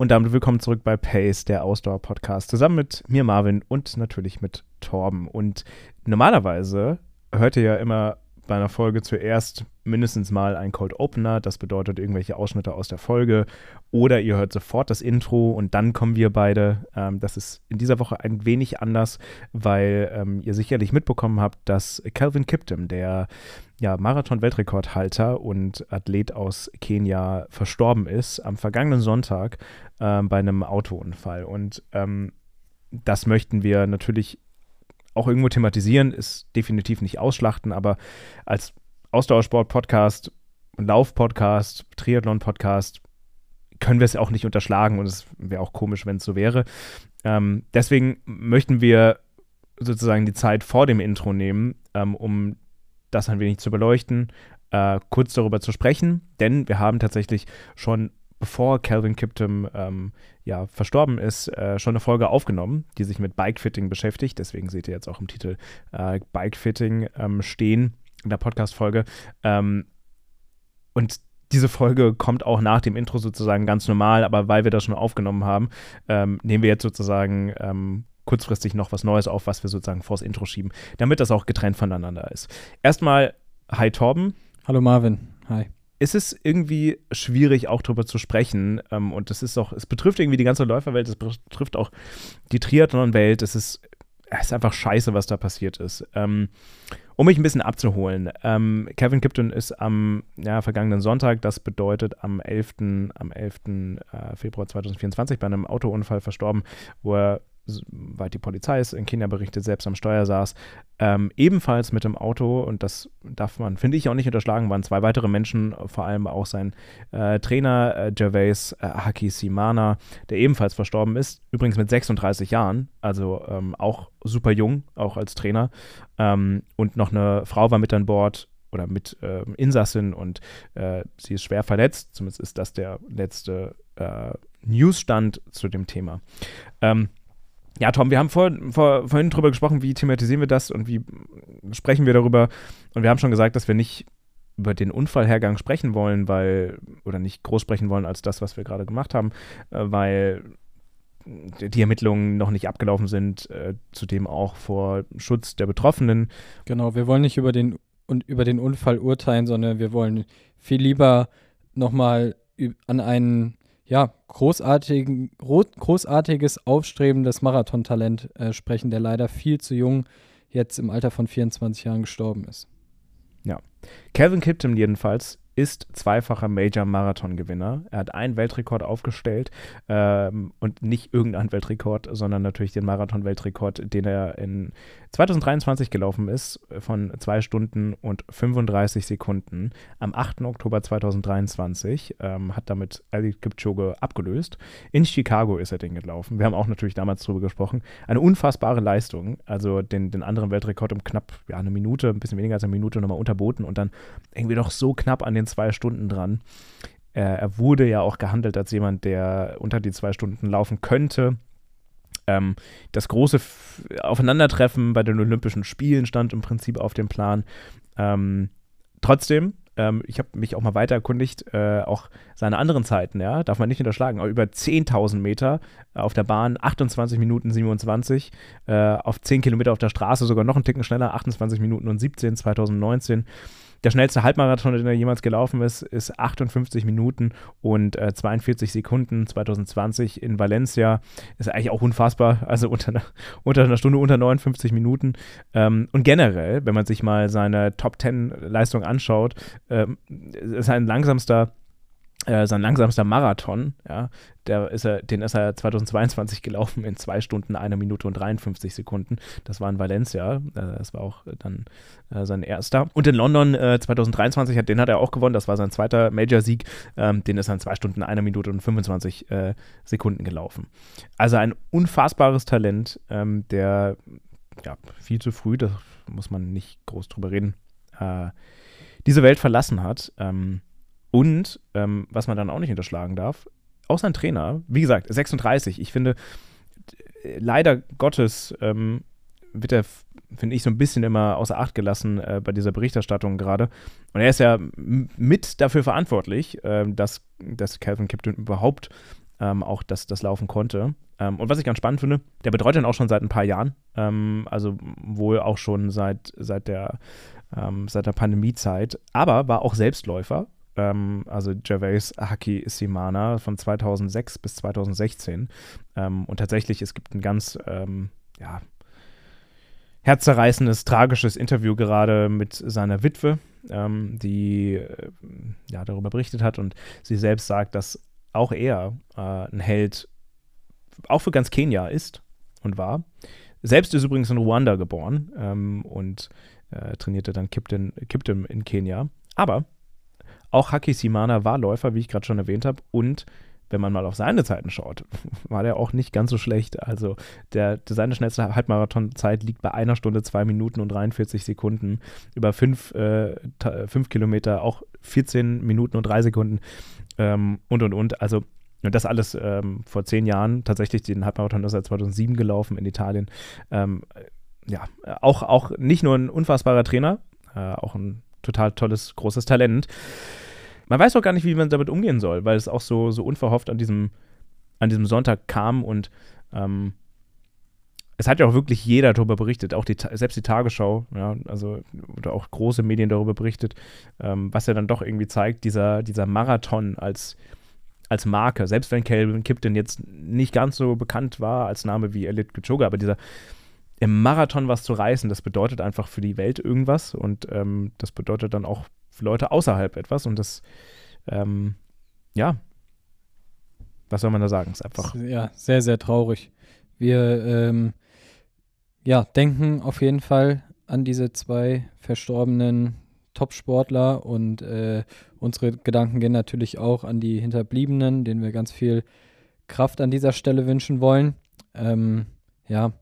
und damit willkommen zurück bei Pace, der Ausdauer-Podcast, zusammen mit mir, Marvin, und natürlich mit Torben. Und normalerweise hört ihr ja immer bei einer Folge zuerst mindestens mal ein Cold Opener, das bedeutet irgendwelche Ausschnitte aus der Folge, oder ihr hört sofort das Intro und dann kommen wir beide. Ähm, das ist in dieser Woche ein wenig anders, weil ähm, ihr sicherlich mitbekommen habt, dass Calvin Kiptum, der ja, Marathon-Weltrekordhalter und Athlet aus Kenia, verstorben ist am vergangenen Sonntag ähm, bei einem Autounfall. Und ähm, das möchten wir natürlich auch irgendwo thematisieren, ist definitiv nicht ausschlachten, aber als Ausdauersport-Podcast, Lauf-Podcast, Triathlon-Podcast können wir es auch nicht unterschlagen und es wäre auch komisch, wenn es so wäre. Ähm, deswegen möchten wir sozusagen die Zeit vor dem Intro nehmen, ähm, um das ein wenig zu beleuchten, äh, kurz darüber zu sprechen, denn wir haben tatsächlich schon bevor Calvin Kiptum ähm, ja, verstorben ist, äh, schon eine Folge aufgenommen, die sich mit Bikefitting beschäftigt. Deswegen seht ihr jetzt auch im Titel äh, Bikefitting ähm, stehen in der Podcast-Folge. Ähm, und diese Folge kommt auch nach dem Intro sozusagen ganz normal, aber weil wir das schon aufgenommen haben, ähm, nehmen wir jetzt sozusagen ähm, kurzfristig noch was Neues auf, was wir sozusagen vors Intro schieben, damit das auch getrennt voneinander ist. Erstmal, hi Torben. Hallo Marvin, hi ist es irgendwie schwierig, auch darüber zu sprechen. Ähm, und das ist auch, es betrifft irgendwie die ganze Läuferwelt, es betrifft auch die Triathlon-Welt. Es ist, es ist einfach scheiße, was da passiert ist. Ähm, um mich ein bisschen abzuholen, ähm, Kevin Kipton ist am ja, vergangenen Sonntag, das bedeutet am 11. Am 11. Äh, Februar 2024 bei einem Autounfall verstorben, wo er weil die Polizei es in Kenia berichtet, selbst am Steuer saß, ähm, ebenfalls mit dem Auto, und das darf man, finde ich, auch nicht unterschlagen, waren zwei weitere Menschen, vor allem auch sein äh, Trainer äh, Gervais äh, Haki Simana, der ebenfalls verstorben ist, übrigens mit 36 Jahren, also ähm, auch super jung, auch als Trainer. Ähm, und noch eine Frau war mit an Bord, oder mit äh, Insassin und äh, sie ist schwer verletzt. Zumindest ist das der letzte äh, Newsstand zu dem Thema. Ähm, ja, Tom, wir haben vor, vor, vorhin drüber gesprochen, wie thematisieren wir das und wie sprechen wir darüber. Und wir haben schon gesagt, dass wir nicht über den Unfallhergang sprechen wollen, weil, oder nicht groß sprechen wollen als das, was wir gerade gemacht haben, äh, weil die Ermittlungen noch nicht abgelaufen sind, äh, zudem auch vor Schutz der Betroffenen. Genau, wir wollen nicht über den, über den Unfall urteilen, sondern wir wollen viel lieber nochmal an einen ja, großartigen, großartiges, aufstrebendes Marathontalent äh, sprechen, der leider viel zu jung jetzt im Alter von 24 Jahren gestorben ist. Ja. Calvin Kipton jedenfalls ist zweifacher Major-Marathon-Gewinner. Er hat einen Weltrekord aufgestellt ähm, und nicht irgendeinen Weltrekord, sondern natürlich den Marathon-Weltrekord, den er in 2023 gelaufen ist, von 2 Stunden und 35 Sekunden am 8. Oktober 2023. Ähm, hat damit Ali Kipchoge abgelöst. In Chicago ist er den gelaufen. Wir haben auch natürlich damals darüber gesprochen. Eine unfassbare Leistung. Also den, den anderen Weltrekord um knapp ja, eine Minute, ein bisschen weniger als eine Minute nochmal unterboten und dann irgendwie noch so knapp an den zwei Stunden dran. Er, er wurde ja auch gehandelt als jemand, der unter die zwei Stunden laufen könnte. Ähm, das große F Aufeinandertreffen bei den Olympischen Spielen stand im Prinzip auf dem Plan. Ähm, trotzdem, ähm, ich habe mich auch mal weiter erkundigt, äh, auch seine anderen Zeiten, ja, darf man nicht unterschlagen, über 10.000 Meter auf der Bahn, 28 Minuten 27, äh, auf 10 Kilometer auf der Straße sogar noch einen Ticken schneller, 28 Minuten und 17 2019. Der schnellste Halbmarathon, den er jemals gelaufen ist, ist 58 Minuten und äh, 42 Sekunden 2020 in Valencia. Ist eigentlich auch unfassbar. Also unter, einer, unter einer Stunde, unter 59 Minuten. Ähm, und generell, wenn man sich mal seine Top 10 Leistung anschaut, ähm, ist ein langsamster äh, sein langsamster Marathon, ja, der ist er, den ist er 2022 gelaufen in zwei Stunden, einer Minute und 53 Sekunden. Das war in Valencia. Äh, das war auch dann äh, sein erster. Und in London 2023, hat, den hat er auch gewonnen. Das war sein zweiter Major-Sieg. Ähm, den ist er in zwei Stunden, einer Minute und 25 Sekunden gelaufen. Also ein unfassbares Talent, ähm, der ja, viel zu früh, da muss man nicht groß drüber reden, diese Welt verlassen hat. Ähm, und, ähm, was man dann auch nicht unterschlagen darf, auch sein Trainer, wie gesagt, 36, ich finde, leider Gottes ähm, wird er, finde ich, so ein bisschen immer außer Acht gelassen äh, bei dieser Berichterstattung gerade. Und er ist ja mit dafür verantwortlich, äh, dass, dass Calvin Kipton überhaupt ähm, auch das, das laufen konnte. Ähm, und was ich ganz spannend finde, der betreut den auch schon seit ein paar Jahren, ähm, also wohl auch schon seit, seit, der, ähm, seit der Pandemiezeit, aber war auch Selbstläufer. Ähm, also Gervais Haki Simana von 2006 bis 2016. Ähm, und tatsächlich, es gibt ein ganz, ja, herzzerreißendes, tragisches Interview gerade mit seiner Witwe, ähm, die äh, ja, darüber berichtet hat und sie selbst sagt, dass auch er äh, ein Held auch für ganz Kenia ist und war. Selbst ist übrigens in Ruanda geboren ähm, und äh, trainierte dann Kipton in Kenia. Aber auch Haki Simana war Läufer, wie ich gerade schon erwähnt habe, und wenn man mal auf seine Zeiten schaut, war der auch nicht ganz so schlecht. Also der, seine schnellste Halbmarathonzeit liegt bei einer Stunde, zwei Minuten und 43 Sekunden. Über fünf, äh, fünf Kilometer auch 14 Minuten und drei Sekunden ähm, und und und. Also und das alles ähm, vor zehn Jahren. Tatsächlich den Halbmarathon ist seit 2007 gelaufen in Italien. Ähm, ja, auch, auch nicht nur ein unfassbarer Trainer, äh, auch ein total tolles, großes Talent. Man weiß auch gar nicht, wie man damit umgehen soll, weil es auch so, so unverhofft an diesem, an diesem Sonntag kam und ähm, es hat ja auch wirklich jeder darüber berichtet, auch die, selbst die Tagesschau, ja, also oder auch große Medien darüber berichtet, ähm, was ja dann doch irgendwie zeigt, dieser, dieser Marathon als, als Marke, selbst wenn Calvin Kipton jetzt nicht ganz so bekannt war als Name wie Elite Kipchoge, aber dieser im Marathon was zu reißen, das bedeutet einfach für die Welt irgendwas und ähm, das bedeutet dann auch für Leute außerhalb etwas und das, ähm, ja, was soll man da sagen? Ist einfach. Ja, sehr, sehr traurig. Wir ähm, ja, denken auf jeden Fall an diese zwei verstorbenen Top-Sportler und äh, unsere Gedanken gehen natürlich auch an die Hinterbliebenen, denen wir ganz viel Kraft an dieser Stelle wünschen wollen. Ähm, ja,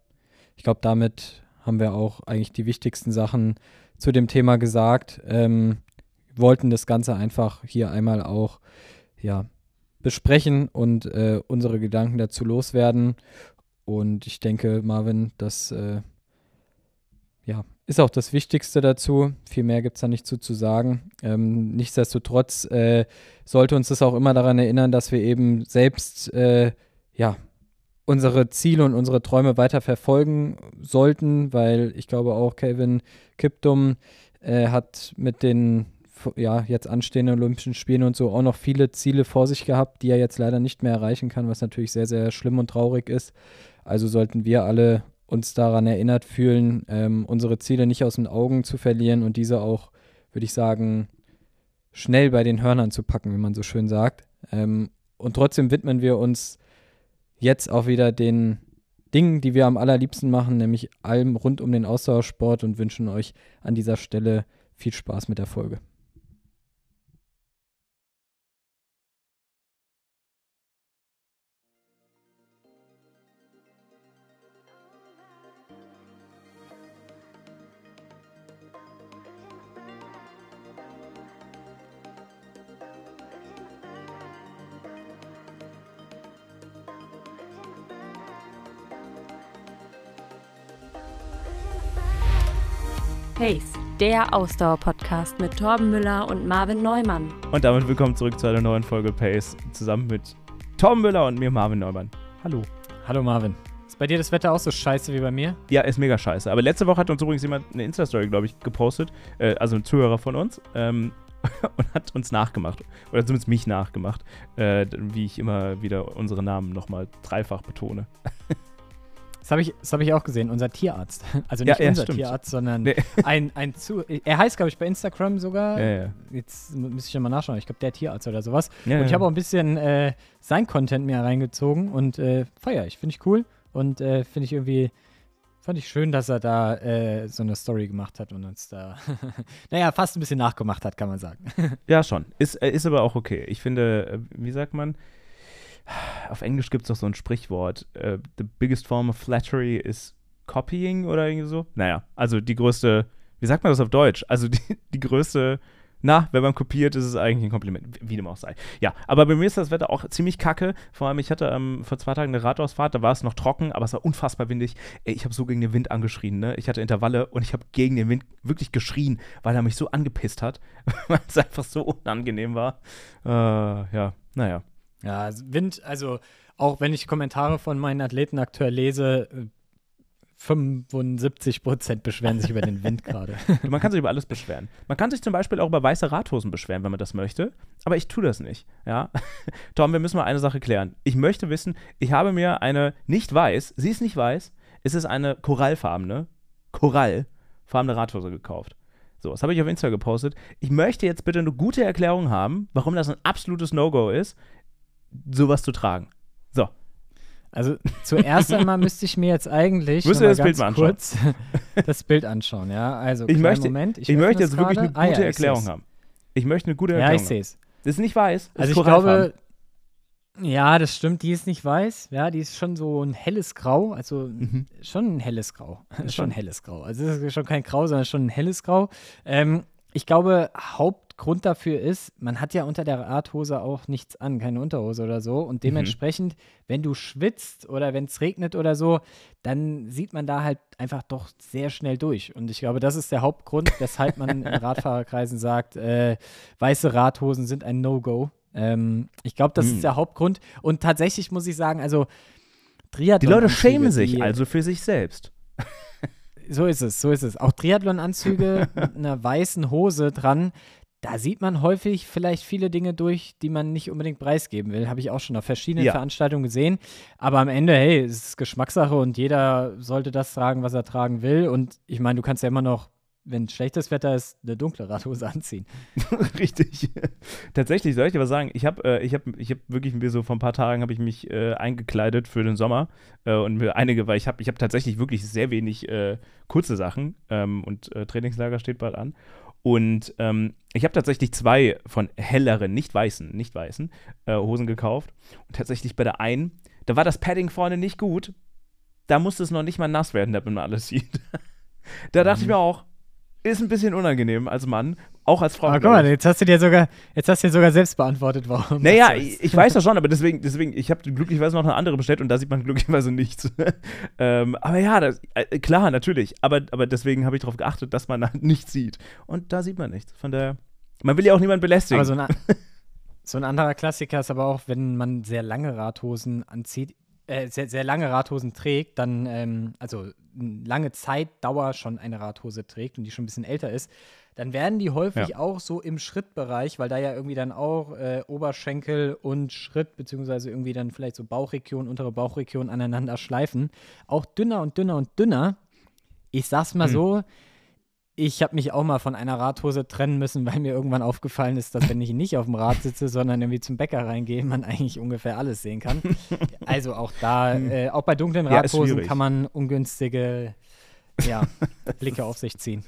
ich glaube, damit haben wir auch eigentlich die wichtigsten Sachen zu dem Thema gesagt. Ähm, wollten das Ganze einfach hier einmal auch ja, besprechen und äh, unsere Gedanken dazu loswerden. Und ich denke, Marvin, das äh, ja, ist auch das Wichtigste dazu. Viel mehr gibt es da nicht zu, zu sagen. Ähm, nichtsdestotrotz äh, sollte uns das auch immer daran erinnern, dass wir eben selbst äh, ja, unsere Ziele und unsere Träume weiter verfolgen sollten, weil ich glaube auch Kevin Kiptum äh, hat mit den ja, jetzt anstehenden Olympischen Spielen und so auch noch viele Ziele vor sich gehabt, die er jetzt leider nicht mehr erreichen kann, was natürlich sehr, sehr schlimm und traurig ist. Also sollten wir alle uns daran erinnert fühlen, ähm, unsere Ziele nicht aus den Augen zu verlieren und diese auch, würde ich sagen, schnell bei den Hörnern zu packen, wie man so schön sagt. Ähm, und trotzdem widmen wir uns jetzt auch wieder den Dingen, die wir am allerliebsten machen, nämlich allem rund um den Ausdauersport und wünschen euch an dieser Stelle viel Spaß mit der Folge. Pace, der Ausdauer-Podcast mit Torben Müller und Marvin Neumann. Und damit willkommen zurück zu einer neuen Folge Pace, zusammen mit Torben Müller und mir, Marvin Neumann. Hallo. Hallo Marvin. Ist bei dir das Wetter auch so scheiße wie bei mir? Ja, ist mega scheiße. Aber letzte Woche hat uns übrigens jemand eine Insta-Story, glaube ich, gepostet, äh, also ein Zuhörer von uns, ähm, und hat uns nachgemacht, oder zumindest mich nachgemacht, äh, wie ich immer wieder unsere Namen nochmal dreifach betone. Das habe ich, hab ich auch gesehen, unser Tierarzt. Also nicht ja, unser stimmt. Tierarzt, sondern nee. ein, ein zu. Er heißt, glaube ich, bei Instagram sogar. Ja, ja. Jetzt müsste ich ja mal nachschauen. Ich glaube, der Tierarzt oder sowas. und ich habe auch ein bisschen äh, sein Content mir reingezogen und äh, feier ich. Finde ich cool. Und äh, finde ich irgendwie. Fand ich schön, dass er da äh, so eine Story gemacht hat und uns da, naja, fast ein bisschen nachgemacht hat, kann man sagen. ja, schon. Ist, äh, ist aber auch okay. Ich finde, äh, wie sagt man, auf Englisch gibt es doch so ein Sprichwort. Uh, the biggest form of flattery is copying oder irgendwie so. Naja, also die größte, wie sagt man das auf Deutsch? Also die, die größte, na, wenn man kopiert, ist es eigentlich ein Kompliment, wie dem auch sei. Ja, aber bei mir ist das Wetter auch ziemlich kacke. Vor allem, ich hatte ähm, vor zwei Tagen eine Radausfahrt, da war es noch trocken, aber es war unfassbar windig. Ey, ich habe so gegen den Wind angeschrien, ne? Ich hatte Intervalle und ich habe gegen den Wind wirklich geschrien, weil er mich so angepisst hat, weil es einfach so unangenehm war. Äh, ja, naja. Ja, also Wind, also auch wenn ich Kommentare von meinen Athleten aktuell lese, 75 Prozent beschweren sich über den Wind gerade. Man kann sich über alles beschweren. Man kann sich zum Beispiel auch über weiße Radhosen beschweren, wenn man das möchte. Aber ich tue das nicht. Ja? Tom, wir müssen mal eine Sache klären. Ich möchte wissen, ich habe mir eine nicht weiß, sie ist nicht weiß, es ist eine korallfarbene, korallfarbene Radhose gekauft. So, das habe ich auf Insta gepostet. Ich möchte jetzt bitte eine gute Erklärung haben, warum das ein absolutes No-Go ist, sowas zu tragen. So, also zuerst einmal müsste ich mir jetzt eigentlich Müsst ihr das Bild mal anschauen? kurz das Bild anschauen, ja. Also ich möchte, Moment, ich, ich möchte jetzt wirklich eine gerade. gute ah, ja, Erklärung haben. Ich möchte eine gute Ja, Erklärung. ich sehe es. Das ist nicht weiß. das Also ich glaube, ja, das stimmt, die ist nicht weiß. Ja, die ist schon so ein helles Grau, also Mhm. schon ein helles Grau. schon. ein helles Grau. Also es ist schon kein Grau, sondern schon ein helles Grau. Ähm, ich glaube, Hauptgrund dafür ist, man hat ja unter der Radhose auch nichts an, keine Unterhose oder so. Mhm. Und dementsprechend, wenn du schwitzt oder wenn es regnet oder so, dann sieht man da halt einfach doch sehr schnell durch. Und ich glaube, das ist der Hauptgrund, weshalb man in Radfahrerkreisen sagt, äh, weiße Radhosen sind ein No-Go. Ähm, ich glaube, das Hm. ist der Hauptgrund. Und tatsächlich muss ich sagen, also Triathlon Die Leute schämen sich die- also für sich selbst. so ist es, so ist es. Auch Triathlon-Anzüge mit einer weißen Hose dran, da sieht man häufig vielleicht viele Dinge durch, die man nicht unbedingt preisgeben will. Habe ich auch schon auf verschiedenen Ja. Veranstaltungen gesehen. Aber am Ende, hey, es ist Geschmackssache und jeder sollte das tragen, was er tragen will. Und ich meine, du kannst ja immer noch, wenn schlechtes Wetter ist, eine dunkle Radhose anziehen. Richtig. Tatsächlich, soll ich dir was sagen? Ich habe äh, ich hab, ich hab wirklich mir so vor ein paar Tagen habe ich mich äh, eingekleidet für den Sommer äh, und mir einige, weil ich habe ich hab tatsächlich wirklich sehr wenig äh, kurze Sachen ähm, und äh, Trainingslager steht bald an. Und ähm, ich habe tatsächlich zwei von helleren, nicht weißen, nicht weißen äh, Hosen gekauft. Und tatsächlich bei der einen, da war das Padding vorne nicht gut. Da musste es noch nicht mal nass werden, damit man alles sieht. da dachte ich mir auch, ist ein bisschen unangenehm als Mann, auch als Frau. Aber guck mal, jetzt hast du dir sogar, jetzt hast du dir sogar selbst beantwortet, warum. Naja, ich, ich weiß das schon, aber deswegen, deswegen ich habe glücklicherweise noch eine andere bestellt und da sieht man glücklicherweise nichts. ähm, aber ja, das, äh, klar, natürlich. Aber, aber deswegen habe ich darauf geachtet, dass man halt nichts sieht. Und da sieht man nichts. Von daher, man will ja auch niemanden belästigen. Aber so, eine, so ein anderer Klassiker ist aber auch, wenn man sehr lange Radhosen anzieht, äh, sehr, sehr lange Radhosen trägt, dann, ähm, also eine lange Zeitdauer schon eine Radhose trägt und die schon ein bisschen älter ist, dann werden die häufig auch so im Schrittbereich, weil da ja irgendwie dann auch äh, Oberschenkel und Schritt, beziehungsweise irgendwie dann vielleicht so Bauchregion, untere Bauchregion aneinander schleifen, auch dünner und dünner und dünner. Ich sag's mal Hm. so, ich habe mich auch mal von einer Radhose trennen müssen, weil mir irgendwann aufgefallen ist, dass wenn ich nicht auf dem Rad sitze, sondern irgendwie zum Bäcker reingehe, man eigentlich ungefähr alles sehen kann. Also auch da, äh, auch bei dunklen Ja, Radhosen schwierig. kann man ungünstige ja, Blicke auf sich ziehen.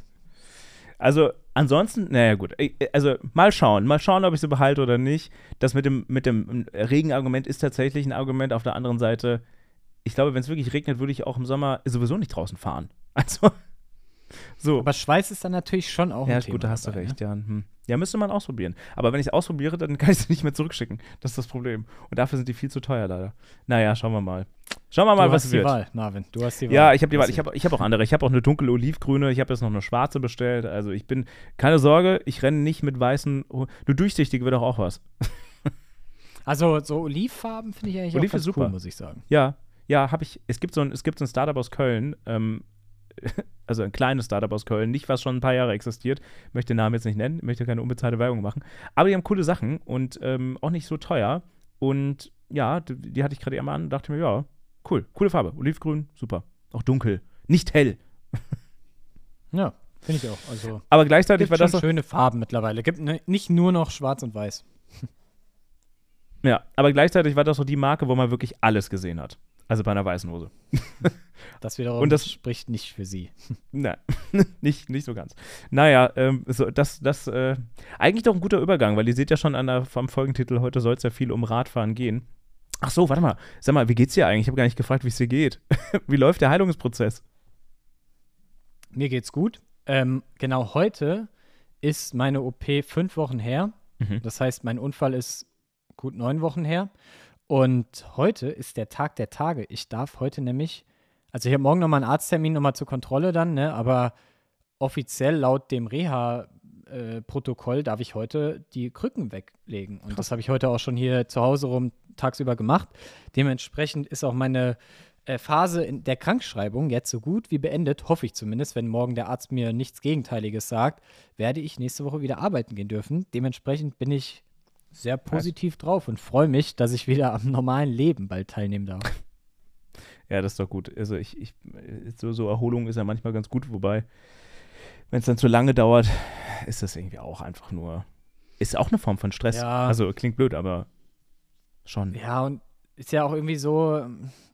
Also ansonsten, naja gut, Ich- also mal schauen, mal schauen, ob ich sie behalte oder nicht. Das mit dem, mit dem Regenargument ist tatsächlich ein Argument. Auf der anderen Seite, ich glaube, wenn es wirklich regnet, würde ich auch im Sommer sowieso nicht draußen fahren. Also, so. Aber Schweiß ist dann natürlich schon auch ja, ein Thema. gut, da hast du dabei, ne? recht, ja. Hm. Ja, müsste man ausprobieren. Aber wenn ich es ausprobiere, dann kann ich sie nicht mehr zurückschicken. Das ist das Problem. Und dafür sind die viel zu teuer, leider. Naja, schauen wir mal. Schauen wir Ne? mal, Du was hast die wird. Wahl, Marvin. Du hast die Wahl. Ja, ich habe die Wahl. Ich habe ich hab auch andere. Ich habe auch eine dunkle olivgrüne. Ich habe jetzt noch eine schwarze bestellt. Also ich bin, keine Sorge, ich renne nicht mit weißen. Nur durchsichtige wird doch auch was. Also so Olivfarben finde ich eigentlich Oliv auch ganz ist super. cool, muss ich sagen. Ja, ja, habe ich. Es gibt so ein, es gibt so ein Startup aus Köln. Ähm, also ein kleines Startup aus Köln, nicht was schon ein paar Jahre existiert. Möchte den Namen jetzt nicht nennen, möchte keine unbezahlte Werbung machen. Aber die haben coole Sachen und ähm, auch nicht so teuer. Und ja, die, die hatte ich gerade eben an und dachte mir, ja, cool, coole Farbe. Olivgrün, super. Auch dunkel, nicht hell. Ja, finde ich auch. Also Aber gleichzeitig gibt war das schon schöne Farben mittlerweile. Gibt ne, nicht nur noch Schwarz und Weiß. ja, aber gleichzeitig war das so die Marke, wo man wirklich alles gesehen hat. Also bei einer weißen Hose. Das wiederum Und das- spricht nicht für sie. Nein, nicht, nicht so ganz. Naja, ähm, so, das, das, äh, eigentlich doch ein guter Übergang, weil ihr seht ja schon an der, am Folgentitel, heute soll es ja viel um Radfahren gehen. Ach so, warte mal. Sag mal, wie geht's dir eigentlich? Ich habe gar nicht gefragt, wie es dir geht. wie läuft der Heilungsprozess? Mir geht's gut. Ähm, genau heute ist meine OP fünf Wochen her. Mhm. Das heißt, mein Unfall ist gut neun Wochen her. Und heute ist der Tag der Tage. Ich darf heute nämlich, also ich habe morgen nochmal einen Arzttermin nochmal zur Kontrolle dann, ne? aber offiziell laut dem Reha-Protokoll darf ich heute die Krücken weglegen. Und das habe ich heute auch schon hier zu Hause rum tagsüber gemacht. Dementsprechend ist auch meine äh, Phase in der Krankschreibung jetzt so gut wie beendet, hoffe ich zumindest, wenn morgen der Arzt mir nichts Gegenteiliges sagt, werde ich nächste Woche wieder arbeiten gehen dürfen. Dementsprechend bin ich sehr positiv drauf und freue mich, dass ich wieder am normalen Leben bald teilnehmen darf. Ja, das ist doch gut. Also ich, ich so, so Erholung ist ja manchmal ganz gut, wobei, wenn es dann zu lange dauert, ist das irgendwie auch einfach nur, ist auch eine Form von Stress. Ja. Also klingt blöd, aber schon. Ja, und ist ja auch irgendwie so,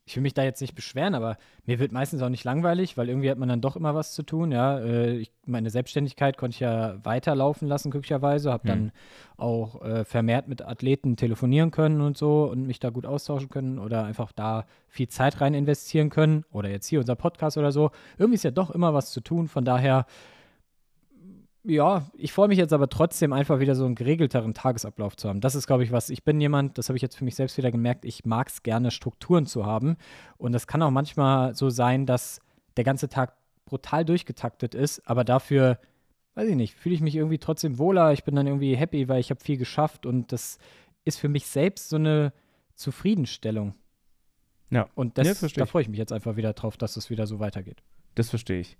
ich will mich da jetzt nicht beschweren, aber mir wird meistens auch nicht langweilig, weil irgendwie hat man dann doch immer was zu tun. Ja, äh, ich, meine Selbstständigkeit konnte ich ja weiterlaufen lassen, glücklicherweise. Habe dann auch äh, vermehrt mit Athleten telefonieren können und so und mich da gut austauschen können oder einfach da viel Zeit rein investieren können. Oder jetzt hier unser Podcast oder so. Irgendwie ist ja doch immer was zu tun. Von daher ja, ich freue mich jetzt aber trotzdem einfach wieder so einen geregelteren Tagesablauf zu haben. Das ist, glaube ich, was. Ich bin jemand, das habe ich jetzt für mich selbst wieder gemerkt, ich mag es gerne, Strukturen zu haben. Und das kann auch manchmal so sein, dass der ganze Tag brutal durchgetaktet ist, aber dafür, weiß ich nicht, fühle ich mich irgendwie trotzdem wohler. Ich bin dann irgendwie happy, weil ich habe viel geschafft und das ist für mich selbst so eine Zufriedenstellung. Ja. Und das, Ja, da freue ich mich jetzt einfach wieder drauf, dass es wieder so weitergeht. Das verstehe ich.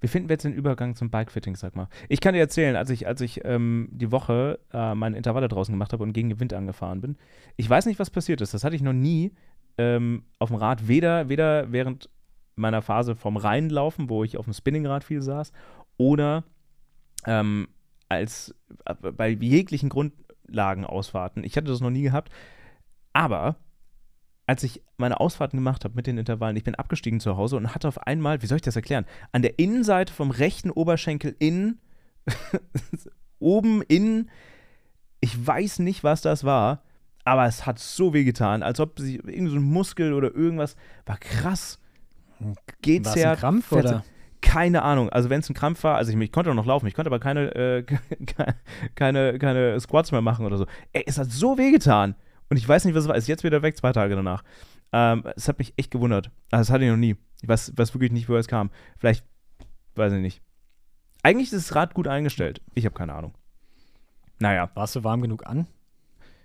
Wie finden wir jetzt den Übergang zum Bikefitting, sag mal? Ich kann dir erzählen, als ich, als ich ähm, die Woche äh, meine Intervalle draußen gemacht habe und gegen den Wind angefahren bin, ich weiß nicht, was passiert ist. Das hatte ich noch nie ähm, auf dem Rad, weder, weder während meiner Phase vom Reinlaufen, wo ich auf dem Spinningrad viel saß, oder ähm, als äh, bei jeglichen Grundlagenausfahrten. Ich hatte das noch nie gehabt. Aber als ich meine Ausfahrten gemacht habe mit den Intervallen, ich bin abgestiegen zu Hause und hatte auf einmal, wie soll ich das erklären, an der Innenseite vom rechten Oberschenkel innen, oben innen, ich weiß nicht, was das war, aber es hat so weh getan, als ob sich irgendwie so Muskel oder irgendwas, war krass. Geht's War es ja ein Krampf oder? keine Ahnung. Also wenn es ein Krampf war, also ich, ich konnte auch noch laufen, ich konnte aber keine, äh, keine, keine Squats mehr machen oder so. Ey, es hat so wehgetan. Und ich weiß nicht, was es war. Ist jetzt wieder weg, zwei Tage danach. Ähm, es hat mich echt gewundert. Also das hatte ich noch nie. Ich weiß, weiß wirklich nicht, woher es kam. Vielleicht, weiß ich nicht. Eigentlich ist das Rad gut eingestellt. Ich habe keine Ahnung. Naja, Warst du warm genug an?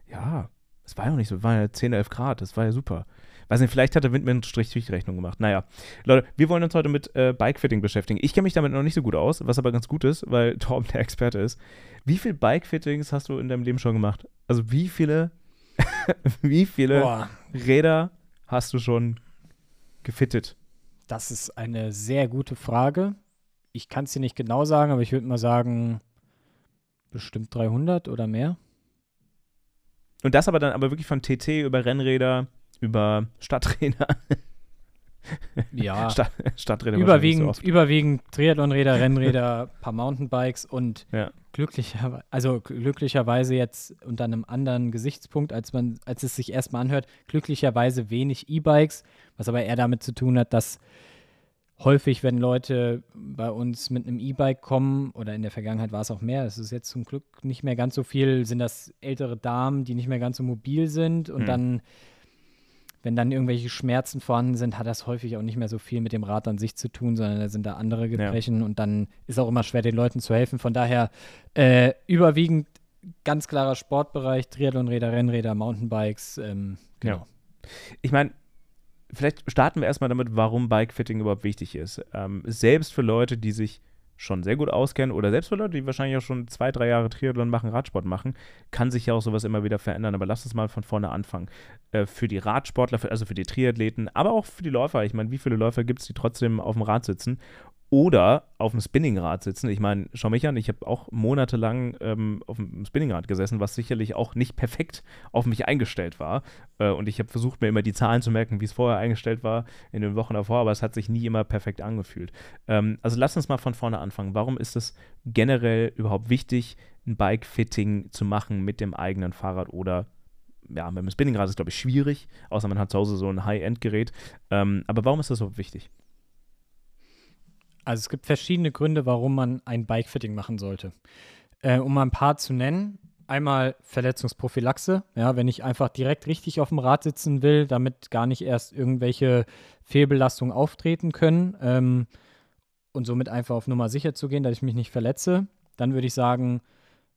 ja, es war ja auch nicht so. Es waren ja 10, 11 Grad. Das war ja super. Weiß nicht, vielleicht hat der Wind mir einen Strich durch die Rechnung gemacht. Naja, Leute, wir wollen uns heute mit äh, Bikefitting beschäftigen. Ich kenne mich damit noch nicht so gut aus, was aber ganz gut ist, weil Torben der Experte ist. Wie viele Bikefittings hast du in deinem Leben schon gemacht? Also wie viele, wie viele Boah, Räder hast du schon gefittet? das ist eine sehr gute Frage. Ich kann es dir nicht genau sagen, aber ich würde mal sagen, bestimmt 300 oder mehr. Und das aber dann aber wirklich von TT über Rennräder, über Stadträder. Ja, Stadt, Stadträder überwiegend, so überwiegend Triathlonräder, Rennräder, paar Mountainbikes und Ja. glücklicherweise, also glücklicherweise jetzt unter einem anderen Gesichtspunkt, als man, als es sich erstmal anhört, glücklicherweise wenig E-Bikes, was aber eher damit zu tun hat, dass häufig, wenn Leute bei uns mit einem E-Bike kommen, oder in der Vergangenheit war es auch mehr, es ist jetzt zum Glück nicht mehr ganz so viel, sind das ältere Damen, die nicht mehr ganz so mobil sind und Hm. dann, wenn dann irgendwelche Schmerzen vorhanden sind, hat das häufig auch nicht mehr so viel mit dem Rad an sich zu tun, sondern da sind da andere Gebrechen und dann ist auch immer schwer, den Leuten zu helfen. Von daher äh, überwiegend ganz klarer Sportbereich, Triathlonräder, Rennräder, Mountainbikes, ähm, genau. ich meine, vielleicht starten wir erstmal damit, warum Bikefitting überhaupt wichtig ist. Ähm, selbst für Leute, die sich schon sehr gut auskennen oder selbst für Leute, die wahrscheinlich auch schon zwei, drei Jahre Triathlon machen, Radsport machen, kann sich ja auch sowas immer wieder verändern. Aber lass uns mal von vorne anfangen. Äh, für die Radsportler, also für die Triathleten, aber auch für die Läufer. Ich meine, wie viele Läufer gibt es, die trotzdem auf dem Rad sitzen oder auf dem Spinningrad sitzen. Ich meine, schau mich an, ich habe auch monatelang ähm, auf dem Spinningrad gesessen, was sicherlich auch nicht perfekt auf mich eingestellt war. Äh, und ich habe versucht, mir immer die Zahlen zu merken, wie es vorher eingestellt war in den Wochen davor, aber es hat sich nie immer perfekt angefühlt. Ähm, also lass uns mal von vorne anfangen. Warum ist es generell überhaupt wichtig, ein Bike-Fitting zu machen mit dem eigenen Fahrrad oder ja, mit dem Spinningrad ist glaube ich, schwierig, außer man hat zu Hause so ein High-End-Gerät. Ähm, aber warum ist das so wichtig? Also es gibt verschiedene Gründe, warum man ein Bikefitting machen sollte. Äh, um ein paar zu nennen. Einmal Verletzungsprophylaxe, ja, wenn ich einfach direkt richtig auf dem Rad sitzen will, damit gar nicht erst irgendwelche Fehlbelastungen auftreten können ähm, und somit einfach auf Nummer sicher zu gehen, dass ich mich nicht verletze, dann würde ich sagen,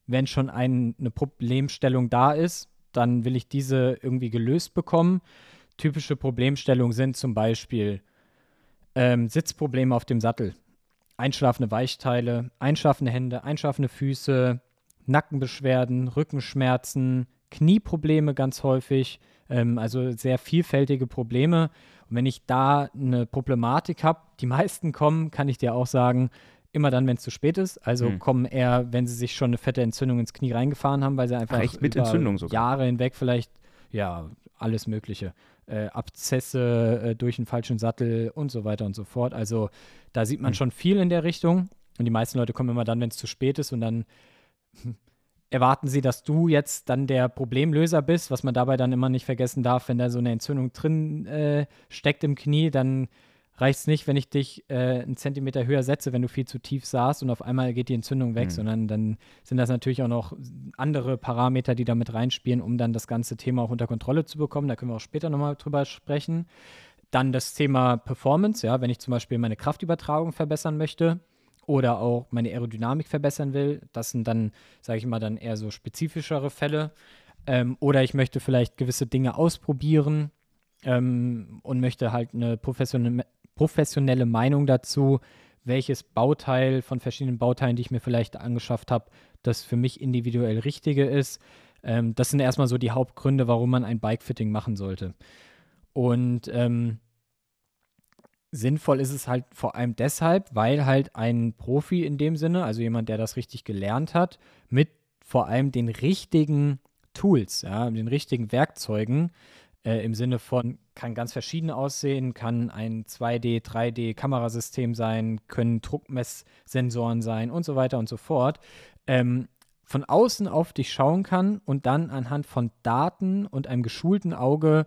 wenn schon ein, eine Problemstellung da ist, dann will ich diese irgendwie gelöst bekommen. Typische Problemstellungen sind zum Beispiel ähm, Sitzprobleme auf dem Sattel, einschlafende Weichteile, einschlafende Hände, einschlafende Füße, Nackenbeschwerden, Rückenschmerzen, Knieprobleme ganz häufig, ähm, also sehr vielfältige Probleme. Und wenn ich da eine Problematik habe, die meisten kommen, kann ich dir auch sagen, immer dann, wenn es zu spät ist. Also hm. kommen eher, wenn sie sich schon eine fette Entzündung ins Knie reingefahren haben, weil sie einfach Ach, mit Entzündung sogar. Jahre hinweg vielleicht, ja, alles Mögliche. Äh, Abzesse äh, durch einen falschen Sattel und so weiter und so fort. Also da sieht man hm. schon viel in der Richtung. Und die meisten Leute kommen immer dann, wenn es zu spät ist und dann erwarten sie, dass du jetzt dann der Problemlöser bist, was man dabei dann immer nicht vergessen darf, wenn da so eine Entzündung drin äh, steckt im Knie, dann reicht es nicht, wenn ich dich äh, einen Zentimeter höher setze, wenn du viel zu tief saßt und auf einmal geht die Entzündung weg, mhm. sondern dann sind das natürlich auch noch andere Parameter, die da mit reinspielen, um dann das ganze Thema auch unter Kontrolle zu bekommen. Da können wir auch später nochmal drüber sprechen. Dann das Thema Performance, ja, wenn ich zum Beispiel meine Kraftübertragung verbessern möchte, oder auch meine Aerodynamik verbessern will. Das sind dann, sage ich mal, dann eher so spezifischere Fälle. Ähm, oder ich möchte vielleicht gewisse Dinge ausprobieren ähm, und möchte halt eine professionelle, professionelle Meinung dazu, welches Bauteil von verschiedenen Bauteilen, die ich mir vielleicht angeschafft habe, das für mich individuell richtige ist. Ähm, das sind erstmal so die Hauptgründe, warum man ein Bike-Fitting machen sollte. Und ähm, sinnvoll ist es halt vor allem deshalb, weil halt ein Profi in dem Sinne, also jemand, der das richtig gelernt hat, mit vor allem den richtigen Tools, ja, den richtigen Werkzeugen, äh, im Sinne von, kann ganz verschieden aussehen, kann ein 2D, 3D-Kamerasystem sein, können Druckmesssensoren sein und so weiter und so fort, ähm, von außen auf dich schauen kann und dann anhand von Daten und einem geschulten Auge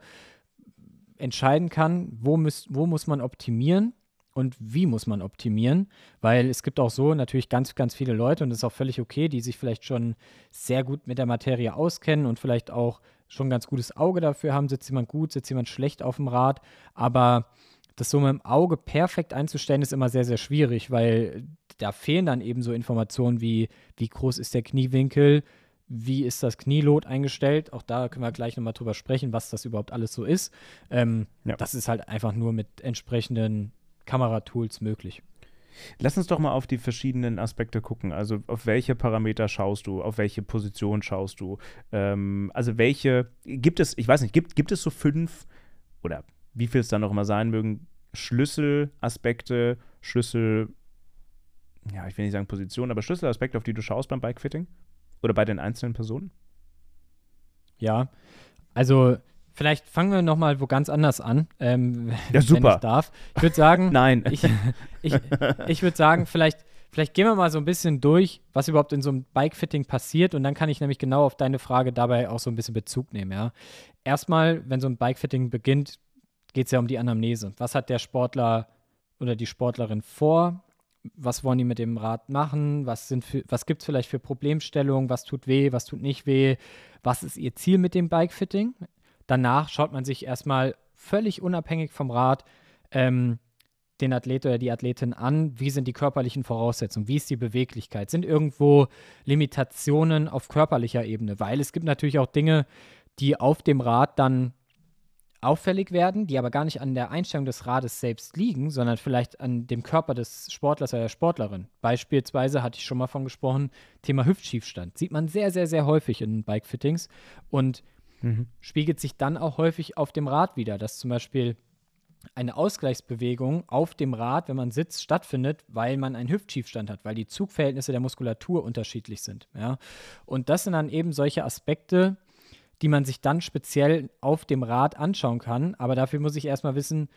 entscheiden kann, wo, müß, wo muss man optimieren und wie muss man optimieren, weil es gibt auch so natürlich ganz, ganz viele Leute und das ist auch völlig okay, die sich vielleicht schon sehr gut mit der Materie auskennen und vielleicht auch schon ein ganz gutes Auge dafür haben, sitzt jemand gut, sitzt jemand schlecht auf dem Rad, aber das so mit dem Auge perfekt einzustellen, ist immer sehr, sehr schwierig, weil da fehlen dann eben so Informationen wie, wie groß ist der Kniewinkel, wie ist das Knielot eingestellt? Auch da können wir gleich nochmal drüber sprechen, was das überhaupt alles so ist. Ähm, ja. Das ist halt einfach nur mit entsprechenden Kameratools möglich. Lass uns doch mal auf die verschiedenen Aspekte gucken. Also auf welche Parameter schaust du, auf welche Position schaust du? Ähm, also welche, gibt es, ich weiß nicht, gibt, gibt es so fünf oder wie viel es dann noch immer sein mögen, Schlüsselaspekte, Schlüssel, ja, ich will nicht sagen Position, aber Schlüsselaspekte, auf die du schaust beim Bikefitting? Oder bei den einzelnen Personen? Ja, also vielleicht fangen wir nochmal wo ganz anders an, ähm, ja, super. wenn ich darf. Ich würde sagen, nein. Ich, ich, ich würde sagen, vielleicht, vielleicht gehen wir mal so ein bisschen durch, was überhaupt in so einem Bike-Fitting passiert und dann kann ich nämlich genau auf deine Frage dabei auch so ein bisschen Bezug nehmen. Ja. Erstmal, wenn so ein Bike-Fitting beginnt, geht es ja um die Anamnese. Was hat der Sportler oder die Sportlerin vor? was wollen die mit dem Rad machen, was, was gibt es vielleicht für Problemstellungen, was tut weh, was tut nicht weh, was ist ihr Ziel mit dem Bikefitting. Danach schaut man sich erstmal völlig unabhängig vom Rad ähm, den Athlet oder die Athletin an, wie sind die körperlichen Voraussetzungen, wie ist die Beweglichkeit, sind irgendwo Limitationen auf körperlicher Ebene, weil es gibt natürlich auch Dinge, die auf dem Rad dann auffällig werden, die aber gar nicht an der Einstellung des Rades selbst liegen, sondern vielleicht an dem Körper des Sportlers oder der Sportlerin. Beispielsweise hatte ich schon mal von gesprochen, Thema Hüftschiefstand. Sieht man sehr, sehr, sehr häufig in Bikefittings. Und mhm. spiegelt sich dann auch häufig auf dem Rad wieder, dass zum Beispiel eine Ausgleichsbewegung auf dem Rad, wenn man sitzt, stattfindet, weil man einen Hüftschiefstand hat, weil die Zugverhältnisse der Muskulatur unterschiedlich sind. Ja? Und das sind dann eben solche Aspekte, die man sich dann speziell auf dem Rad anschauen kann. Aber dafür muss ich erstmal wissen,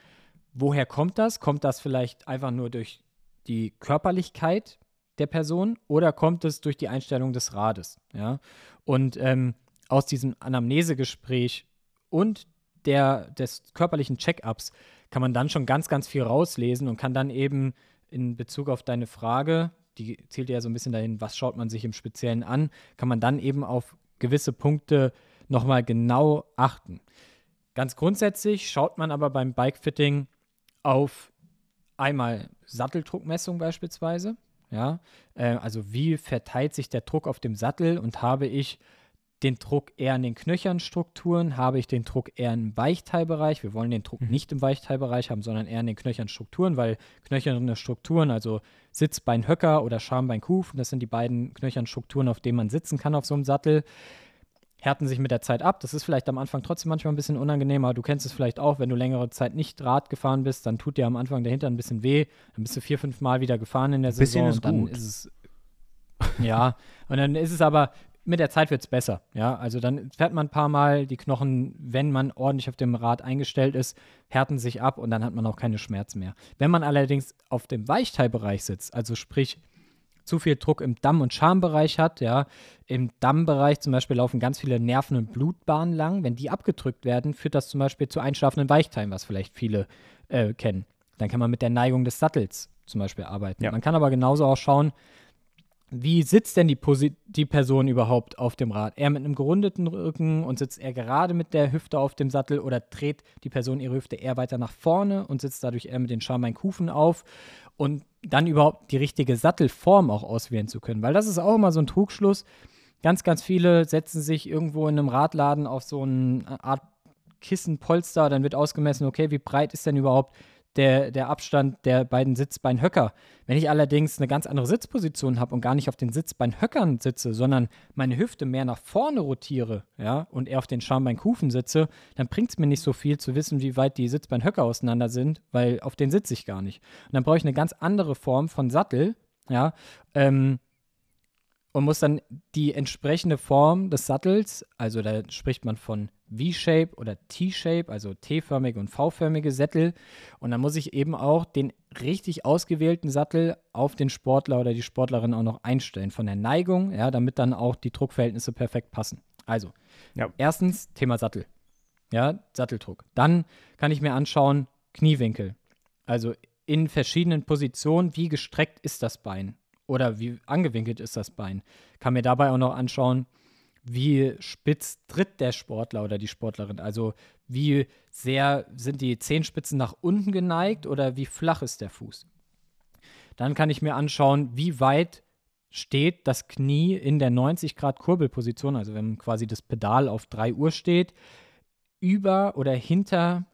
woher kommt das? Kommt das vielleicht einfach nur durch die Körperlichkeit der Person oder kommt es durch die Einstellung des Rades? Ja? Und ähm, aus diesem Anamnesegespräch und der, des körperlichen Check-ups kann man dann schon ganz, ganz viel rauslesen und kann dann eben in Bezug auf deine Frage, die zielt ja so ein bisschen dahin, was schaut man sich im Speziellen an, kann man dann eben auf gewisse Punkte nochmal genau achten. Ganz grundsätzlich schaut man aber beim Bikefitting auf einmal Satteldruckmessung beispielsweise. Ja, äh, also wie verteilt sich der Druck auf dem Sattel und habe ich den Druck eher in den Knöchernstrukturen? Habe ich den Druck eher im Weichteilbereich? Wir wollen den Druck Mhm. nicht im Weichteilbereich haben, sondern eher in den Knöchernstrukturen, weil knöcherne Strukturen, also Sitzbein, Höcker oder Schambein, Kufen, das sind die beiden Knöchernstrukturen, auf denen man sitzen kann auf so einem Sattel, härten sich mit der Zeit ab. Das ist vielleicht am Anfang trotzdem manchmal ein bisschen unangenehm, aber du kennst es vielleicht auch, wenn du längere Zeit nicht Rad gefahren bist, dann tut dir am Anfang der Hintern ein bisschen weh, dann bist du vier, fünf Mal wieder gefahren in der bisschen Saison ist und dann gut. ist es ja, und dann ist es aber, mit der Zeit wird es besser. Ja, also dann fährt man ein paar Mal, die Knochen, wenn man ordentlich auf dem Rad eingestellt ist, härten sich ab und dann hat man auch keine Schmerzen mehr. Wenn man allerdings auf dem Weichteilbereich sitzt, also sprich zu viel Druck im Damm- und Schambereich hat, ja, im Dammbereich zum Beispiel laufen ganz viele Nerven- und Blutbahnen lang. Wenn die abgedrückt werden, führt das zum Beispiel zu einschlafenden Weichteilen, was vielleicht viele äh, kennen. Dann kann man mit der Neigung des Sattels zum Beispiel arbeiten. Ja. Man kann aber genauso auch schauen, wie sitzt denn die, die Person überhaupt auf dem Rad? Eher mit einem gerundeten Rücken und sitzt er gerade mit der Hüfte auf dem Sattel oder dreht die Person ihre Hüfte eher weiter nach vorne und sitzt dadurch eher mit den Schambein-Kufen auf und dann überhaupt die richtige Sattelform auch auswählen zu können. Weil das ist auch immer so ein Trugschluss. Ganz, ganz viele setzen sich irgendwo in einem Radladen auf so eine Art Kissenpolster, dann wird ausgemessen, okay, wie breit ist denn überhaupt der, der Abstand der beiden Sitzbeinhöcker. Wenn ich allerdings eine ganz andere Sitzposition habe und gar nicht auf den Sitzbeinhöckern sitze, sondern meine Hüfte mehr nach vorne rotiere, ja, und eher auf den Schambeinkufen sitze, dann bringt es mir nicht so viel zu wissen, wie weit die Sitzbeinhöcker auseinander sind, weil auf den sitze ich gar nicht. Und dann brauche ich eine ganz andere Form von Sattel, ja, ähm, und muss dann die entsprechende Form des Sattels, also da spricht man von V-Shape oder T-Shape, also T-förmige und V-förmige Sättel. Und dann muss ich eben auch den richtig ausgewählten Sattel auf den Sportler oder die Sportlerin auch noch einstellen, von der Neigung, ja, damit dann auch die Druckverhältnisse perfekt passen. Also, Ja. erstens Thema Sattel, ja, Satteldruck. Dann kann ich mir anschauen Kniewinkel, also in verschiedenen Positionen, wie gestreckt ist das Bein oder wie angewinkelt ist das Bein. Kann mir dabei auch noch anschauen, wie spitz tritt der Sportler oder die Sportlerin. Also wie sehr sind die Zehenspitzen nach unten geneigt oder wie flach ist der Fuß. Dann kann ich mir anschauen, wie weit steht das Knie in der 90 Grad Kurbelposition, also wenn quasi das Pedal auf 3 Uhr steht, über oder hinter